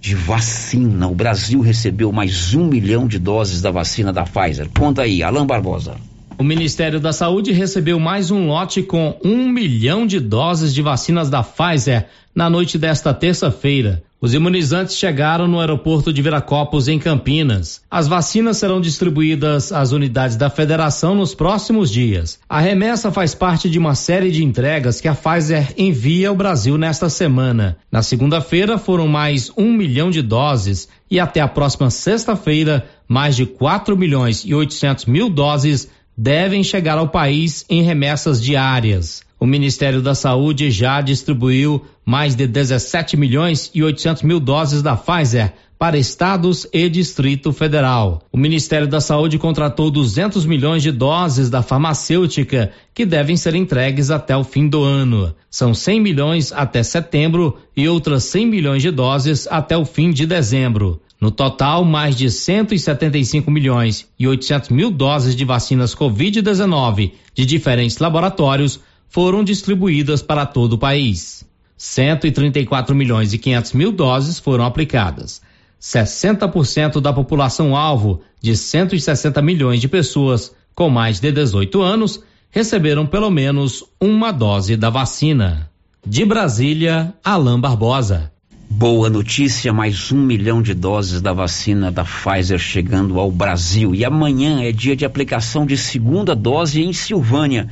de vacina. O Brasil recebeu mais um milhão de doses da vacina da Pfizer. Conta aí, Alain Barbosa. O Ministério da Saúde recebeu mais um lote com um milhão de doses de vacinas da Pfizer na noite desta terça-feira. Os imunizantes chegaram no aeroporto de Viracopos, em Campinas. As vacinas serão distribuídas às unidades da federação nos próximos dias. A remessa faz parte de uma série de entregas que a Pfizer envia ao Brasil nesta semana. Na segunda-feira foram mais um milhão de doses e até a próxima sexta-feira, mais de 4 milhões e 800 mil doses devem chegar ao país em remessas diárias. O Ministério da Saúde já distribuiu mais de 17 milhões e 800 mil doses da Pfizer para estados e Distrito Federal. O Ministério da Saúde contratou 200 milhões de doses da farmacêutica que devem ser entregues até o fim do ano. São 100 milhões até setembro e outras 100 milhões de doses até o fim de dezembro. No total, mais de 175 milhões e 800 mil doses de vacinas Covid-19 de diferentes laboratórios foram distribuídas para todo o país. 134 milhões e 500 mil doses foram aplicadas. 60% da população alvo de 160 milhões de pessoas com mais de 18 anos receberam pelo menos uma dose da vacina. De Brasília, Alain Barbosa. Boa notícia, mais um milhão de doses da vacina da Pfizer chegando ao Brasil. E amanhã é dia de aplicação de segunda dose em Silvânia.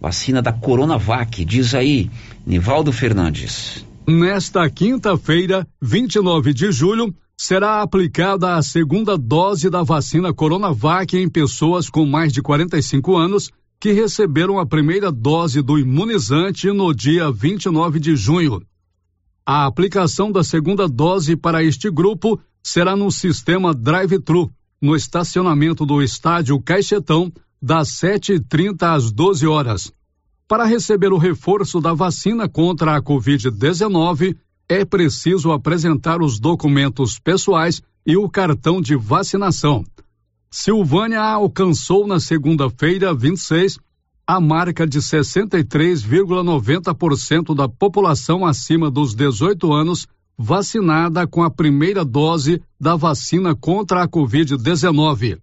Vacina da Coronavac, diz aí, Nivaldo Fernandes. Nesta quinta-feira, 29 de julho, será aplicada a segunda dose da vacina Coronavac em pessoas com mais de 45 anos que receberam a primeira dose do imunizante no dia 29 de junho. A aplicação da segunda dose para este grupo será no sistema drive-thru, no estacionamento do estádio Caixetão, das 7h30 às 12 horas. Para receber o reforço da vacina contra a Covid-19, é preciso apresentar os documentos pessoais e o cartão de vacinação. Silvânia alcançou na segunda-feira, 26, a marca de 63,90% da população acima dos 18 anos vacinada com a primeira dose da vacina contra a Covid-19.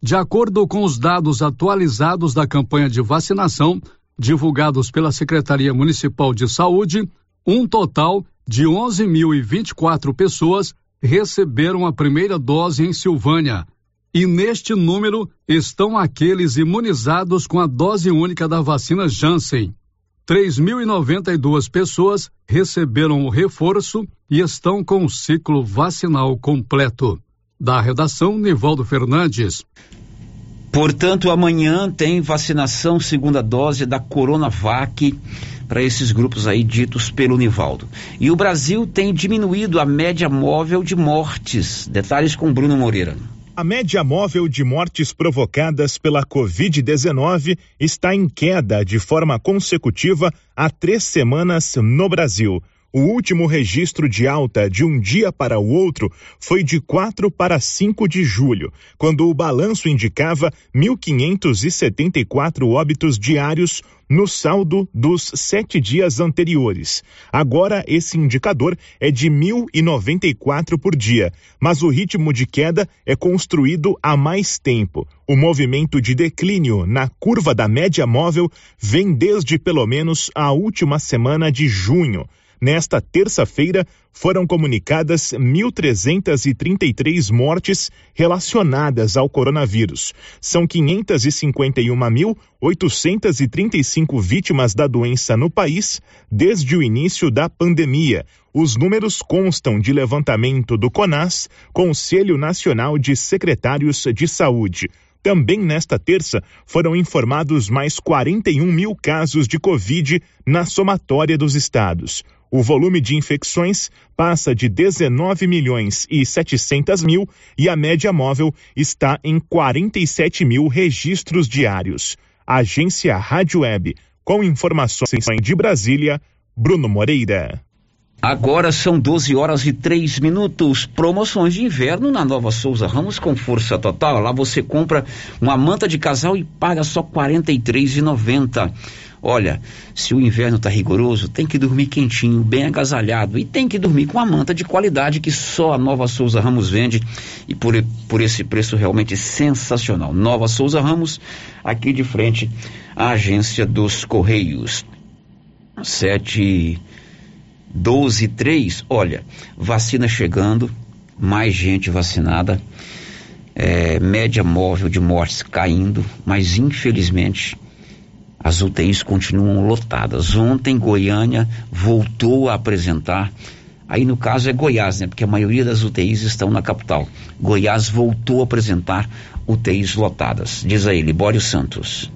De acordo com os dados atualizados da campanha de vacinação, divulgados pela Secretaria Municipal de Saúde, um total de 11.024 pessoas receberam a primeira dose em Silvânia e neste número estão aqueles imunizados com a dose única da vacina Janssen. 3.092 pessoas receberam o reforço e estão com o ciclo vacinal completo. Da redação, Nivaldo Fernandes. Portanto, amanhã tem vacinação segunda dose da Coronavac para esses grupos aí ditos pelo Nivaldo. E o Brasil tem diminuído a média móvel de mortes. Detalhes com Bruno Moreira. A média móvel de mortes provocadas pela Covid-19 está em queda de forma consecutiva há três semanas no Brasil. O último registro de alta de um dia para o outro foi de 4 para 5 de julho, quando o balanço indicava 1.574 óbitos diários no saldo dos sete dias anteriores. Agora, esse indicador é de 1.094 por dia, mas o ritmo de queda é construído há mais tempo. O movimento de declínio na curva da média móvel vem desde pelo menos a última semana de junho. Nesta terça-feira, foram comunicadas 1.333 mortes relacionadas ao coronavírus. São 551.835 vítimas da doença no país desde o início da pandemia. Os números constam de levantamento do CONAS, Conselho Nacional de Secretários de Saúde. Também nesta terça foram informados mais 41 mil casos de Covid na somatória dos estados o volume de infecções passa de 19 milhões e 700 mil e a média móvel está em 47 mil registros diários. Agência Rádio Web, com informações de Brasília, Bruno Moreira. Agora são 12 horas e 3 minutos. Promoções de inverno na Nova Souza Ramos com força total. Lá você compra uma manta de casal e paga só R$ 43,90. Olha, se o inverno está rigoroso, tem que dormir quentinho, bem agasalhado e tem que dormir com a manta de qualidade que só a Nova Souza Ramos vende e por, por esse preço realmente sensacional. Nova Souza Ramos, aqui de frente à agência dos Correios. 7 12 3, olha, vacina chegando, mais gente vacinada, é, média móvel de mortes caindo, mas infelizmente as UTIs continuam lotadas. Ontem, Goiânia voltou a apresentar. Aí, no caso, é Goiás, né? Porque a maioria das UTIs estão na capital. Goiás voltou a apresentar UTIs lotadas. Diz aí, Libório Santos.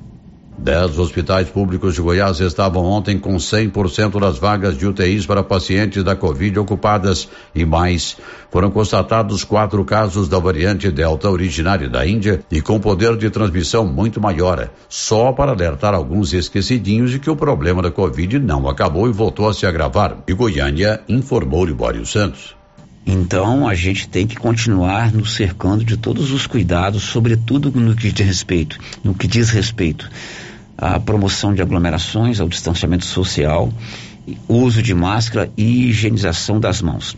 Dez hospitais públicos de Goiás estavam ontem com 100% das vagas de UTIs para pacientes da Covid ocupadas e mais. Foram constatados quatro casos da variante Delta originária da Índia e com poder de transmissão muito maior. Só para alertar alguns esquecidinhos de que o problema da Covid não acabou e voltou a se agravar. E Goiânia informou Libório Santos. Então a gente tem que continuar nos cercando de todos os cuidados, sobretudo no que diz respeito, no que diz respeito a promoção de aglomerações, ao distanciamento social, uso de máscara e higienização das mãos.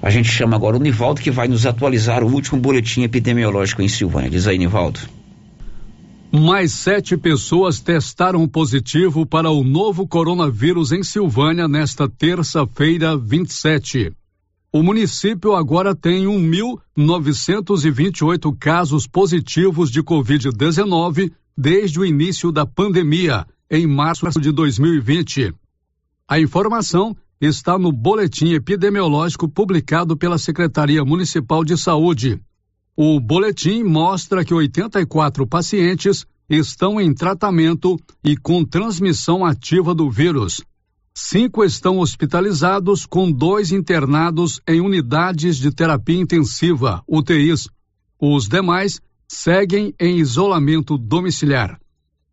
A gente chama agora o Nivaldo que vai nos atualizar o último boletim epidemiológico em Silvânia. Diz aí, Nivaldo. Mais sete pessoas testaram positivo para o novo coronavírus em Silvânia nesta terça-feira, 27. O município agora tem 1.928 casos positivos de Covid-19 desde o início da pandemia, em março de 2020. A informação está no boletim epidemiológico publicado pela Secretaria Municipal de Saúde. O boletim mostra que 84 pacientes estão em tratamento e com transmissão ativa do vírus. Cinco estão hospitalizados, com dois internados em unidades de terapia intensiva, UTIs. Os demais seguem em isolamento domiciliar.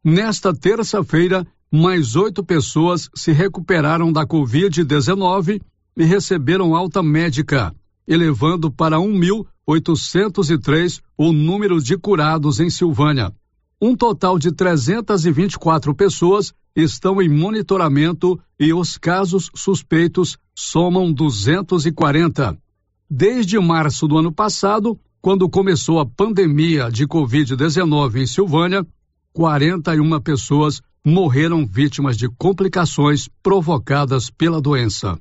Nesta terça-feira, mais oito pessoas se recuperaram da Covid-19 e receberam alta médica, elevando para 1.803 o número de curados em Silvânia. Um total de 324 pessoas estão em monitoramento e os casos suspeitos somam 240. Desde março do ano passado, quando começou a pandemia de Covid-19 em Silvânia, 41 pessoas morreram vítimas de complicações provocadas pela doença.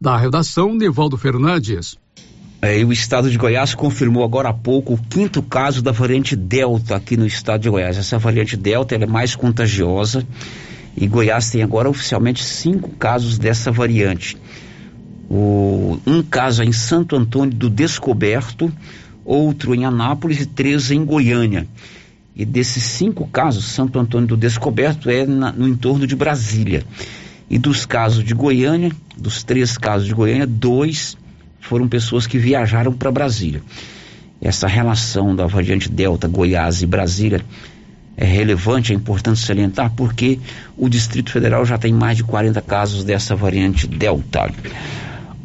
Da redação, Nivaldo Fernandes. É, o estado de Goiás confirmou agora há pouco o quinto caso da variante Delta aqui no estado de Goiás. Essa variante Delta é mais contagiosa e Goiás tem agora oficialmente cinco casos dessa variante. O, um caso é em Santo Antônio do Descoberto, outro em Anápolis e três em Goiânia. E desses cinco casos, Santo Antônio do Descoberto é na, no entorno de Brasília. E dos casos de Goiânia, dos três casos de Goiânia, dois foram pessoas que viajaram para Brasília. Essa relação da variante Delta, Goiás e Brasília é relevante, é importante salientar, porque o Distrito Federal já tem mais de 40 casos dessa variante Delta.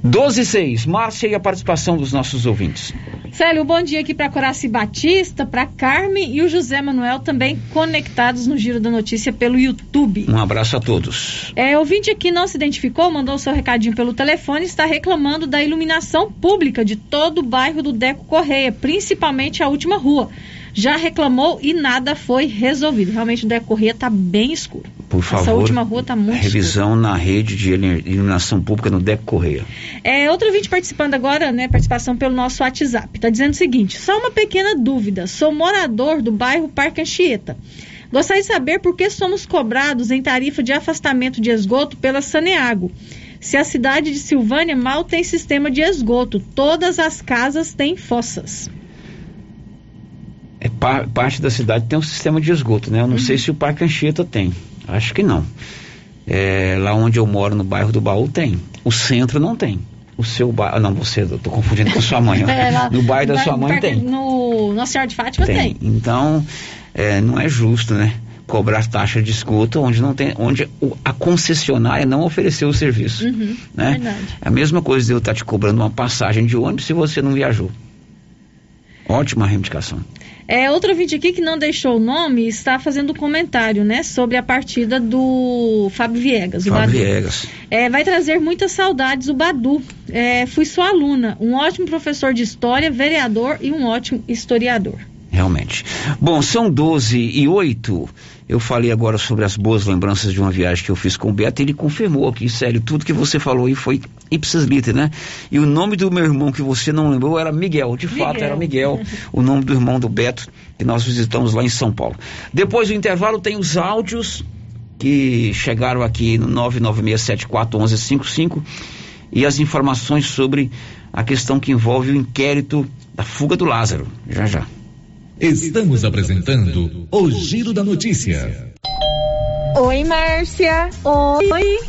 12 e 6, Márcia e a participação dos nossos ouvintes. Célio, bom dia aqui para Coraci Batista, para Carmen e o José Manuel também conectados no Giro da Notícia pelo YouTube. Um abraço a todos. É, ouvinte aqui não se identificou, mandou o seu recadinho pelo telefone, está reclamando da iluminação pública de todo o bairro do Deco Correia, principalmente a última rua já reclamou e nada foi resolvido. Realmente o Deco Corrêa está bem escuro. Por favor, Essa última rua está muito revisão escura. na rede de iluminação pública no Deco Correia. É, outro vídeo participando agora, né, participação pelo nosso WhatsApp, está dizendo o seguinte, só uma pequena dúvida, sou morador do bairro Parque Anchieta. Gostaria de saber por que somos cobrados em tarifa de afastamento de esgoto pela Saneago. Se a cidade de Silvânia mal tem sistema de esgoto, todas as casas têm fossas é, par, parte da cidade tem um sistema de esgoto, né? Eu não uhum. sei se o Parque Anchieta tem. Acho que não. É, lá onde eu moro, no bairro do Baú, tem. O centro não tem. O seu bairro. Ah, não, você, eu tô confundindo com sua mãe. é, lá, no bairro da sua mãe parque, tem. No Nossa Senhora de Fátima tem. tem. Então, é, não é justo, né? Cobrar taxa de esgoto onde não tem, onde a concessionária não ofereceu o serviço. Uhum, né? Verdade. É a mesma coisa de eu estar te cobrando uma passagem de ônibus se você não viajou. Ótima reivindicação. É, outro vídeo aqui que não deixou o nome está fazendo um comentário, né, sobre a partida do Fábio Viegas. Fábio Badu. Viegas. É, vai trazer muitas saudades o Badu. É, fui sua aluna, um ótimo professor de história, vereador e um ótimo historiador. Realmente. Bom, são 12 e 8. Eu falei agora sobre as boas lembranças de uma viagem que eu fiz com o Beto e ele confirmou aqui, sério, tudo que você falou aí foi ipsis liter, né? E o nome do meu irmão que você não lembrou era Miguel, de Miguel. fato era Miguel, o nome do irmão do Beto que nós visitamos lá em São Paulo. Depois do intervalo tem os áudios que chegaram aqui no 996741155 e as informações sobre a questão que envolve o inquérito da fuga do Lázaro. Já já. Estamos apresentando o Giro da Notícia. Oi, Márcia. Oi.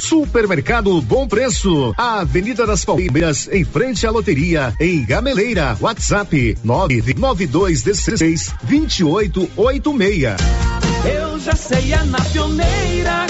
Supermercado Bom Preço, a Avenida das Palmeiras, em frente à loteria, em Gameleira. WhatsApp 99216 2886. Eu já sei, é na pioneira.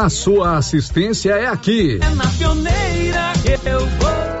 a sua assistência é aqui. É na pioneira que eu vou.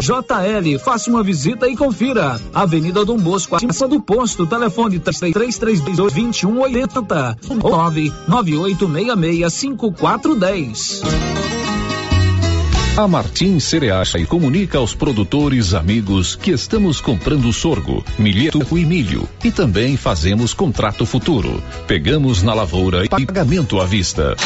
JL, faça uma visita e confira. Avenida Dom Bosco, acima do posto, telefone 3332 2180 ou 99866 5410. A Martins Cereacha e comunica aos produtores amigos que estamos comprando sorgo, milheto e milho e também fazemos contrato futuro. Pegamos na lavoura e pagamento à vista.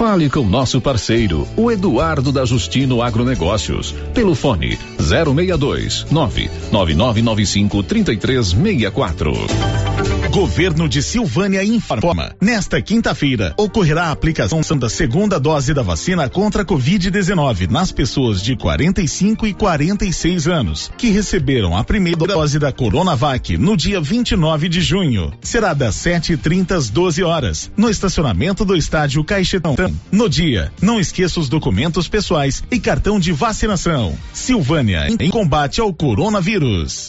Fale com nosso parceiro, o Eduardo da Justino Agronegócios, pelo fone 062 99995 3364. Governo de Silvânia informa. Nesta quinta-feira, ocorrerá a aplicação da segunda dose da vacina contra a Covid-19 nas pessoas de 45 e 46 anos, que receberam a primeira dose da Coronavac no dia 29 de junho. Será das 7h30 às 12 horas, no estacionamento do estádio Caixetão. No dia, não esqueça os documentos pessoais e cartão de vacinação. Silvânia, em combate ao coronavírus.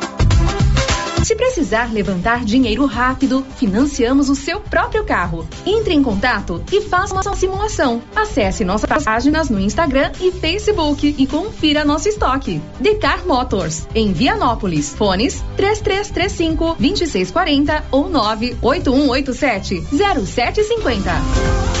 Se precisar levantar dinheiro rápido, financiamos o seu próprio carro. Entre em contato e faça uma simulação. Acesse nossas páginas no Instagram e Facebook e confira nosso estoque. Decar Motors, em Vianópolis. Fones 3335 2640 ou 98187 0750.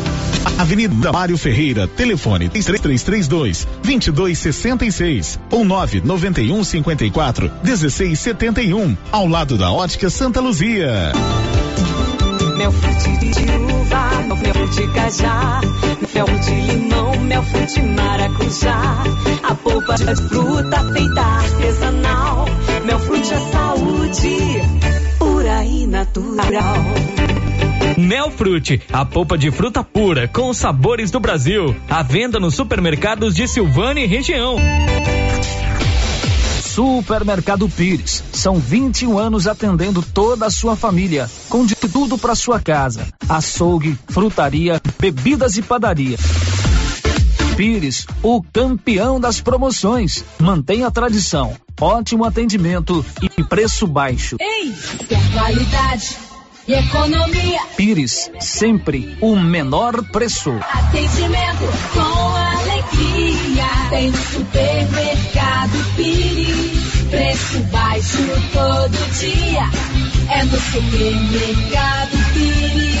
Avenida Mário Ferreira, telefone 3332 2266 ou 991 54 1671, ao lado da Ótica Santa Luzia. Mel frutti de uva, mel frutti cajá, mel frutti limão, mel frutti maracujá. A polpa de fruta feita artesanal, mel frutti é saúde, pura e natural. Melfrute, a polpa de fruta pura com os sabores do Brasil. À venda nos supermercados de Silvânia e região. Supermercado Pires. São 21 anos atendendo toda a sua família, com de tudo para sua casa: açougue, frutaria, bebidas e padaria. Pires, o campeão das promoções. Mantenha a tradição, ótimo atendimento e preço baixo. Ei, qualidade e economia? Pires, sempre o menor preço. Atendimento com alegria. Tem no supermercado Pires. Preço baixo todo dia. É no supermercado Pires.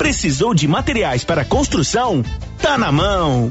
Precisou de materiais para construção? Tá na mão.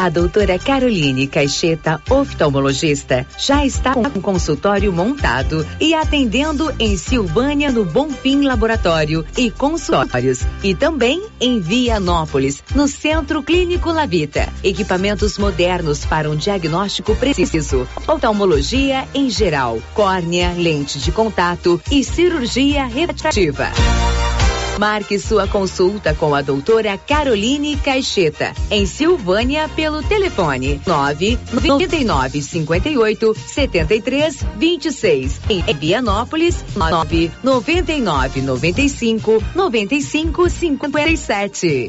A doutora Caroline Caixeta, oftalmologista, já está com um consultório montado e atendendo em Silvânia no Bonfim Laboratório e consultórios e também em Vianópolis, no Centro Clínico Lavita. Equipamentos modernos para um diagnóstico preciso, oftalmologia em geral, córnea, lente de contato e cirurgia refrativa. Marque sua consulta com a doutora Caroline Caixeta, em Silvânia, pelo telefone 999 58 73 26. Em Vianópolis, 9 99 95 95 57.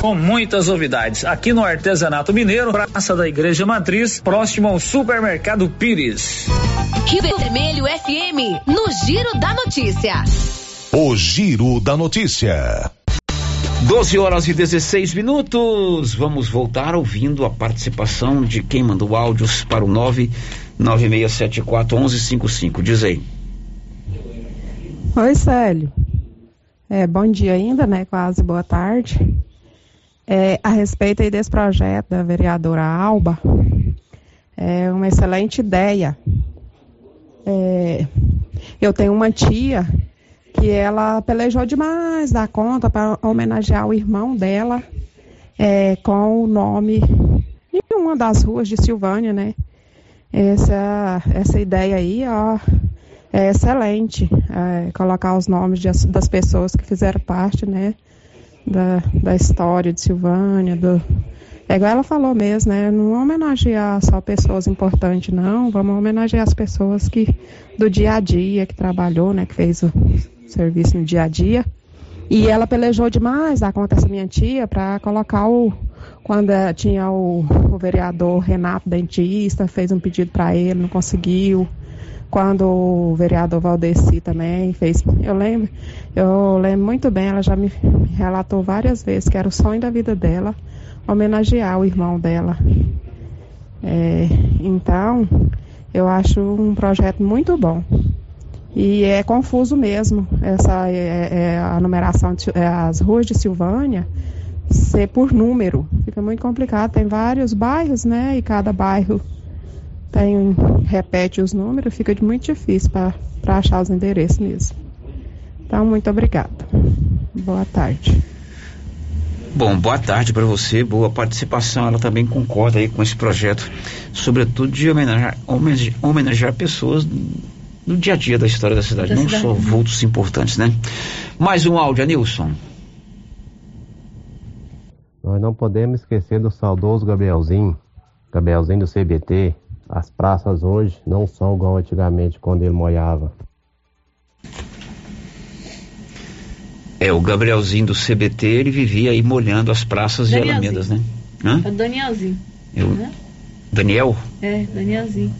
com muitas novidades. Aqui no Artesanato Mineiro, Praça da Igreja Matriz, próximo ao Supermercado Pires. Rio Vermelho FM, no Giro da Notícia. O Giro da Notícia. 12 horas e 16 minutos. Vamos voltar ouvindo a participação de quem mandou áudios para o 99674 1155. Diz aí. Oi, Célio. É, bom dia ainda, né? Quase boa tarde. É, a respeito aí desse projeto da vereadora Alba, é uma excelente ideia. É, eu tenho uma tia que ela pelejou demais da conta para homenagear o irmão dela é, com o nome em uma das ruas de Silvânia, né? Essa, essa ideia aí, ó, é excelente. É, colocar os nomes de, das pessoas que fizeram parte, né? Da, da história de Silvânia, do, é igual ela falou mesmo, né? Não homenagear só pessoas importantes, não. Vamos homenagear as pessoas que do dia a dia, que trabalhou, né? Que fez o serviço no dia a dia. E ela pelejou demais, acontece minha tia, para colocar o. Quando eh, tinha o, o vereador Renato Dentista, fez um pedido para ele, não conseguiu quando o vereador Valdeci também fez. Eu lembro, eu lembro muito bem, ela já me relatou várias vezes que era o sonho da vida dela homenagear o irmão dela. É, então, eu acho um projeto muito bom. E é confuso mesmo essa é, é a numeração, de, é, as ruas de Silvânia ser por número. Fica muito complicado. Tem vários bairros, né? E cada bairro tem repete os números, fica muito difícil para achar os endereços mesmo. Então, muito obrigada. Boa tarde. Bom, boa tarde para você, boa participação. Ela também concorda aí com esse projeto, sobretudo de homenagear, homenagear pessoas no dia a dia da história da cidade, da não cidade. só vultos importantes, né? Mais um áudio, Nilson. Nós não podemos esquecer do saudoso Gabrielzinho, Gabrielzinho do CBT. As praças hoje não são igual antigamente quando ele moiava. É, o Gabrielzinho do CBT, ele vivia aí molhando as praças e alamedas, né? Hã? É o Danielzinho. Eu... Né? Daniel? É, Danielzinho.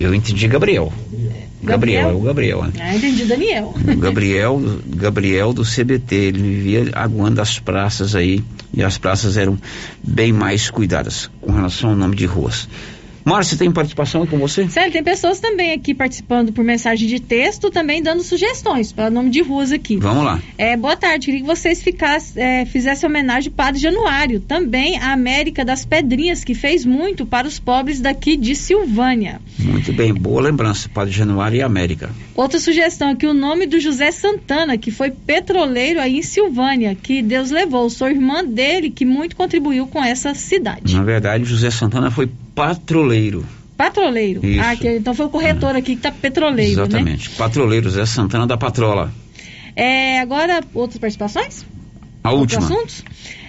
Eu entendi Gabriel. Gabriel, Gabriel é o Gabriel. Né? Ah, entendi Daniel. Gabriel, Gabriel do CBT, ele vivia aguando as praças aí, e as praças eram bem mais cuidadas com relação ao nome de ruas. Márcia, tem participação com você? Sério, tem pessoas também aqui participando por mensagem de texto, também dando sugestões para nome de ruas aqui. Vamos lá. É, boa tarde, queria que vocês é, fizessem homenagem ao Padre Januário, também a América das Pedrinhas, que fez muito para os pobres daqui de Silvânia. Muito bem, boa lembrança, Padre Januário e América. Outra sugestão aqui, o nome do José Santana, que foi petroleiro aí em Silvânia, que Deus levou, sou irmã dele, que muito contribuiu com essa cidade. Na verdade, José Santana foi patroleiro. Patroleiro. Isso. Ah, que, então foi o corretor aqui que tá petroleiro, né? Exatamente. Né? Patroleiro, Zé Santana da Patrola. É, agora, outras participações? A última. Outros assuntos?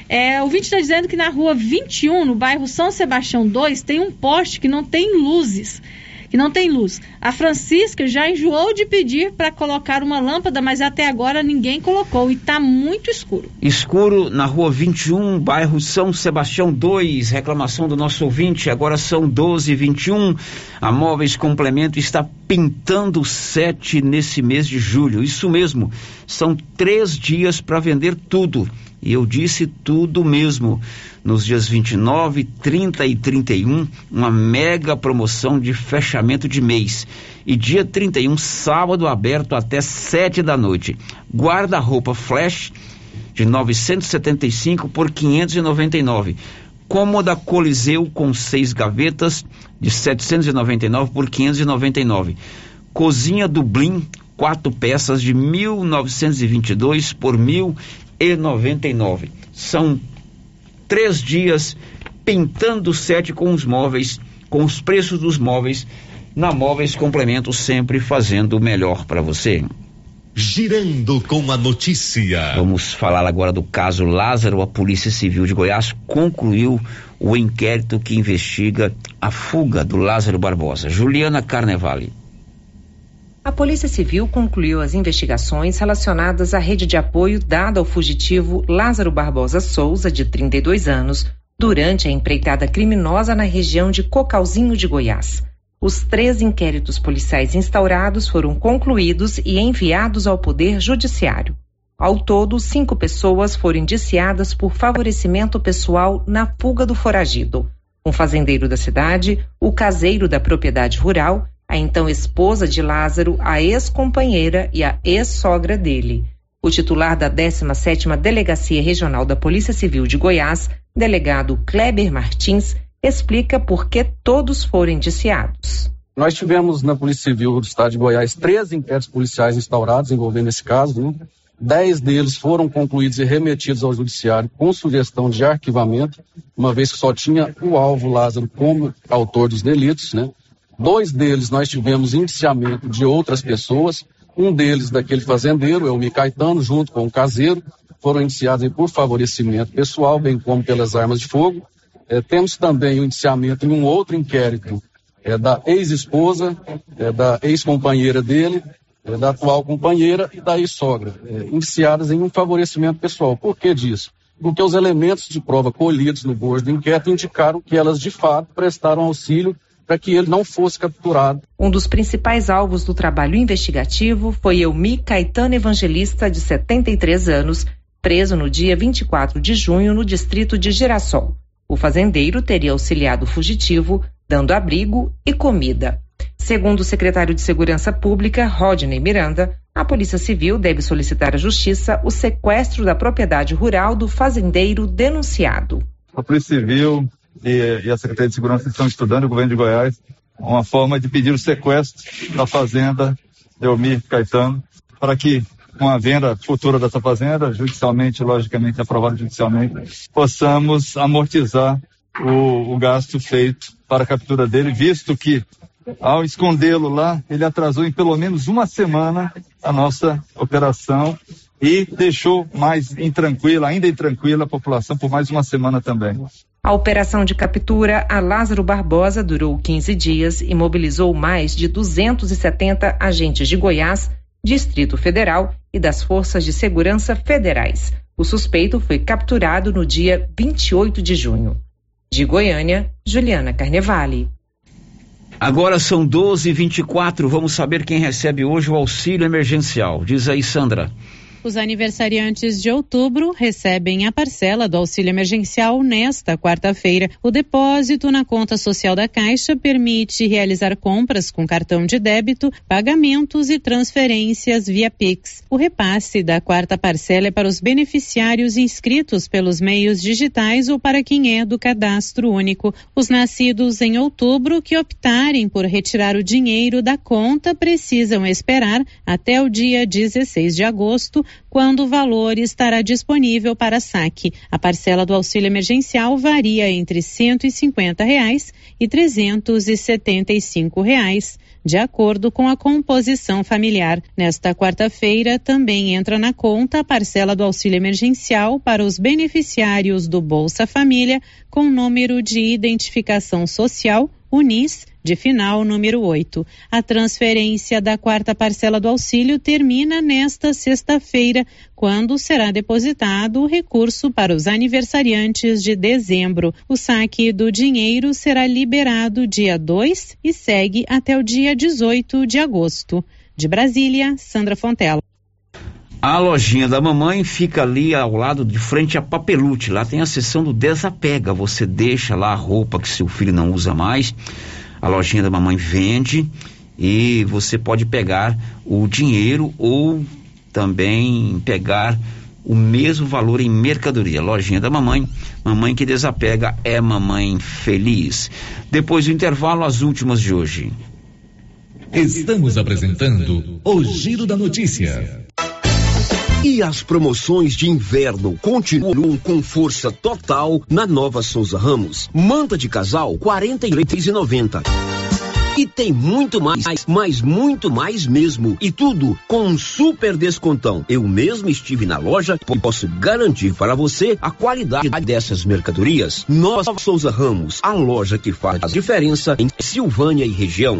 É, o vídeo está dizendo que na rua 21, no bairro São Sebastião 2, tem um poste que não tem luzes que não tem luz. A Francisca já enjoou de pedir para colocar uma lâmpada, mas até agora ninguém colocou e está muito escuro. Escuro na rua 21, bairro São Sebastião 2. Reclamação do nosso ouvinte, agora são 12 21 A Móveis Complemento está pintando sete nesse mês de julho. Isso mesmo, são três dias para vender tudo. E eu disse tudo mesmo nos dias 29, 30 e 31, uma mega promoção de fechamento de mês. E dia 31, sábado aberto até 7 da noite. Guarda-roupa flash de 975 por 599. Cômoda Coliseu com seis gavetas de 799 por 599. Cozinha Dublin, quatro peças de 1922 por 1099. São três dias pintando sete com os móveis, com os preços dos móveis, na Móveis Complemento, sempre fazendo o melhor para você. Girando com a notícia. Vamos falar agora do caso Lázaro. A Polícia Civil de Goiás concluiu o inquérito que investiga a fuga do Lázaro Barbosa. Juliana Carnevale. A Polícia Civil concluiu as investigações relacionadas à rede de apoio dada ao fugitivo Lázaro Barbosa Souza, de 32 anos, durante a empreitada criminosa na região de Cocalzinho de Goiás. Os três inquéritos policiais instaurados foram concluídos e enviados ao Poder Judiciário. Ao todo, cinco pessoas foram indiciadas por favorecimento pessoal na fuga do foragido. Um fazendeiro da cidade, o caseiro da propriedade rural a então esposa de Lázaro, a ex-companheira e a ex-sogra dele. O titular da 17ª Delegacia Regional da Polícia Civil de Goiás, delegado Kleber Martins, explica por que todos foram indiciados. Nós tivemos na Polícia Civil do Estado de Goiás três inquéritos policiais instaurados envolvendo esse caso. Né? Dez deles foram concluídos e remetidos ao Judiciário com sugestão de arquivamento, uma vez que só tinha o alvo Lázaro como autor dos delitos. Né? Dois deles nós tivemos indiciamento de outras pessoas. Um deles, daquele fazendeiro, é o Micaetano, junto com o caseiro, foram indiciados por favorecimento pessoal, bem como pelas armas de fogo. É, temos também o indiciamento em um outro inquérito é, da ex-esposa, é, da ex-companheira dele, é, da atual companheira e da ex-sogra, é, indiciadas em um favorecimento pessoal. Por que disso? Porque os elementos de prova colhidos no bojo do inquérito indicaram que elas de fato prestaram auxílio para que ele não fosse capturado. Um dos principais alvos do trabalho investigativo foi Elmi Caetano Evangelista, de 73 anos, preso no dia 24 de junho no distrito de Girassol. O fazendeiro teria auxiliado o fugitivo, dando abrigo e comida. Segundo o secretário de Segurança Pública, Rodney Miranda, a Polícia Civil deve solicitar à Justiça o sequestro da propriedade rural do fazendeiro denunciado. A Polícia Civil e, e a Secretaria de Segurança estão estudando, o governo de Goiás, uma forma de pedir o sequestro da fazenda Elmir Caetano, para que com a venda futura dessa fazenda, judicialmente, logicamente aprovada judicialmente, possamos amortizar o, o gasto feito para a captura dele, visto que ao escondê-lo lá, ele atrasou em pelo menos uma semana a nossa operação e deixou mais intranquila, ainda intranquila a população por mais uma semana também. A operação de captura a Lázaro Barbosa durou 15 dias e mobilizou mais de 270 agentes de Goiás, Distrito Federal e das Forças de Segurança Federais. O suspeito foi capturado no dia 28 de junho. De Goiânia, Juliana Carnevale. Agora são 12h24. Vamos saber quem recebe hoje o auxílio emergencial. Diz aí, Sandra. Os aniversariantes de outubro recebem a parcela do auxílio emergencial nesta quarta-feira. O depósito na conta social da Caixa permite realizar compras com cartão de débito, pagamentos e transferências via Pix. O repasse da quarta parcela é para os beneficiários inscritos pelos meios digitais ou para quem é do cadastro único. Os nascidos em outubro que optarem por retirar o dinheiro da conta precisam esperar até o dia 16 de agosto quando o valor estará disponível para saque. A parcela do auxílio emergencial varia entre 150 reais e 375 reais de acordo com a composição familiar. Nesta quarta-feira, também entra na conta a parcela do auxílio emergencial para os beneficiários do Bolsa Família com número de identificação social, UNIS, de final número 8. A transferência da quarta parcela do auxílio termina nesta sexta-feira, quando será depositado o recurso para os aniversariantes de dezembro. O saque do dinheiro será liberado dia 2 e segue até o dia 18 de agosto. De Brasília, Sandra Fontela. A lojinha da mamãe fica ali ao lado de frente a Papelute. Lá tem a seção do desapega. Você deixa lá a roupa que seu filho não usa mais a lojinha da mamãe vende e você pode pegar o dinheiro ou também pegar o mesmo valor em mercadoria. Lojinha da mamãe, mamãe que desapega é mamãe feliz. Depois do intervalo, as últimas de hoje. Estamos apresentando o Giro da Notícia. E as promoções de inverno continuam com força total na Nova Souza Ramos. Manta de casal, quarenta e E tem muito mais, mas muito mais mesmo. E tudo com um super descontão. Eu mesmo estive na loja e posso garantir para você a qualidade dessas mercadorias. Nova Souza Ramos, a loja que faz a diferença em Silvânia e região.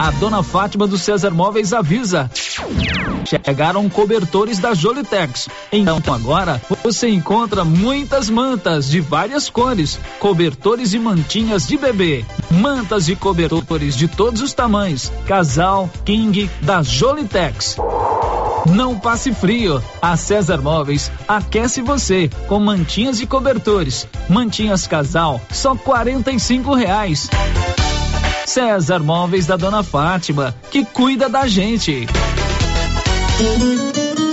A dona Fátima do César Móveis avisa. Chegaram cobertores da Jolitex. Então agora você encontra muitas mantas de várias cores, cobertores e mantinhas de bebê, mantas e cobertores de todos os tamanhos, casal, king da Jolitex. Não passe frio. A César Móveis aquece você com mantinhas e cobertores. Mantinhas casal, só quarenta e cinco reais. César Móveis da Dona Fátima, que cuida da gente.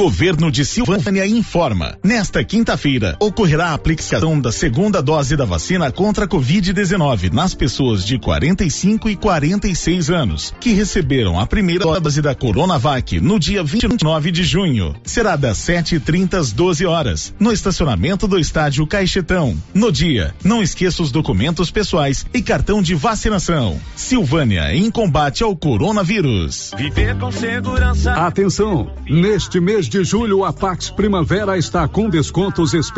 Governo de Silvânia informa. Nesta quinta-feira, ocorrerá a aplicação da segunda dose da vacina contra a Covid-19 nas pessoas de 45 e 46 anos, que receberam a primeira dose da Coronavac no dia 29 de junho. Será das 7h30 às 12 horas, no estacionamento do estádio Caixetão. No dia, não esqueça os documentos pessoais e cartão de vacinação. Silvânia em combate ao coronavírus. Viver com segurança. Atenção! Neste mês de julho, a Pax Primavera está com descontos especiais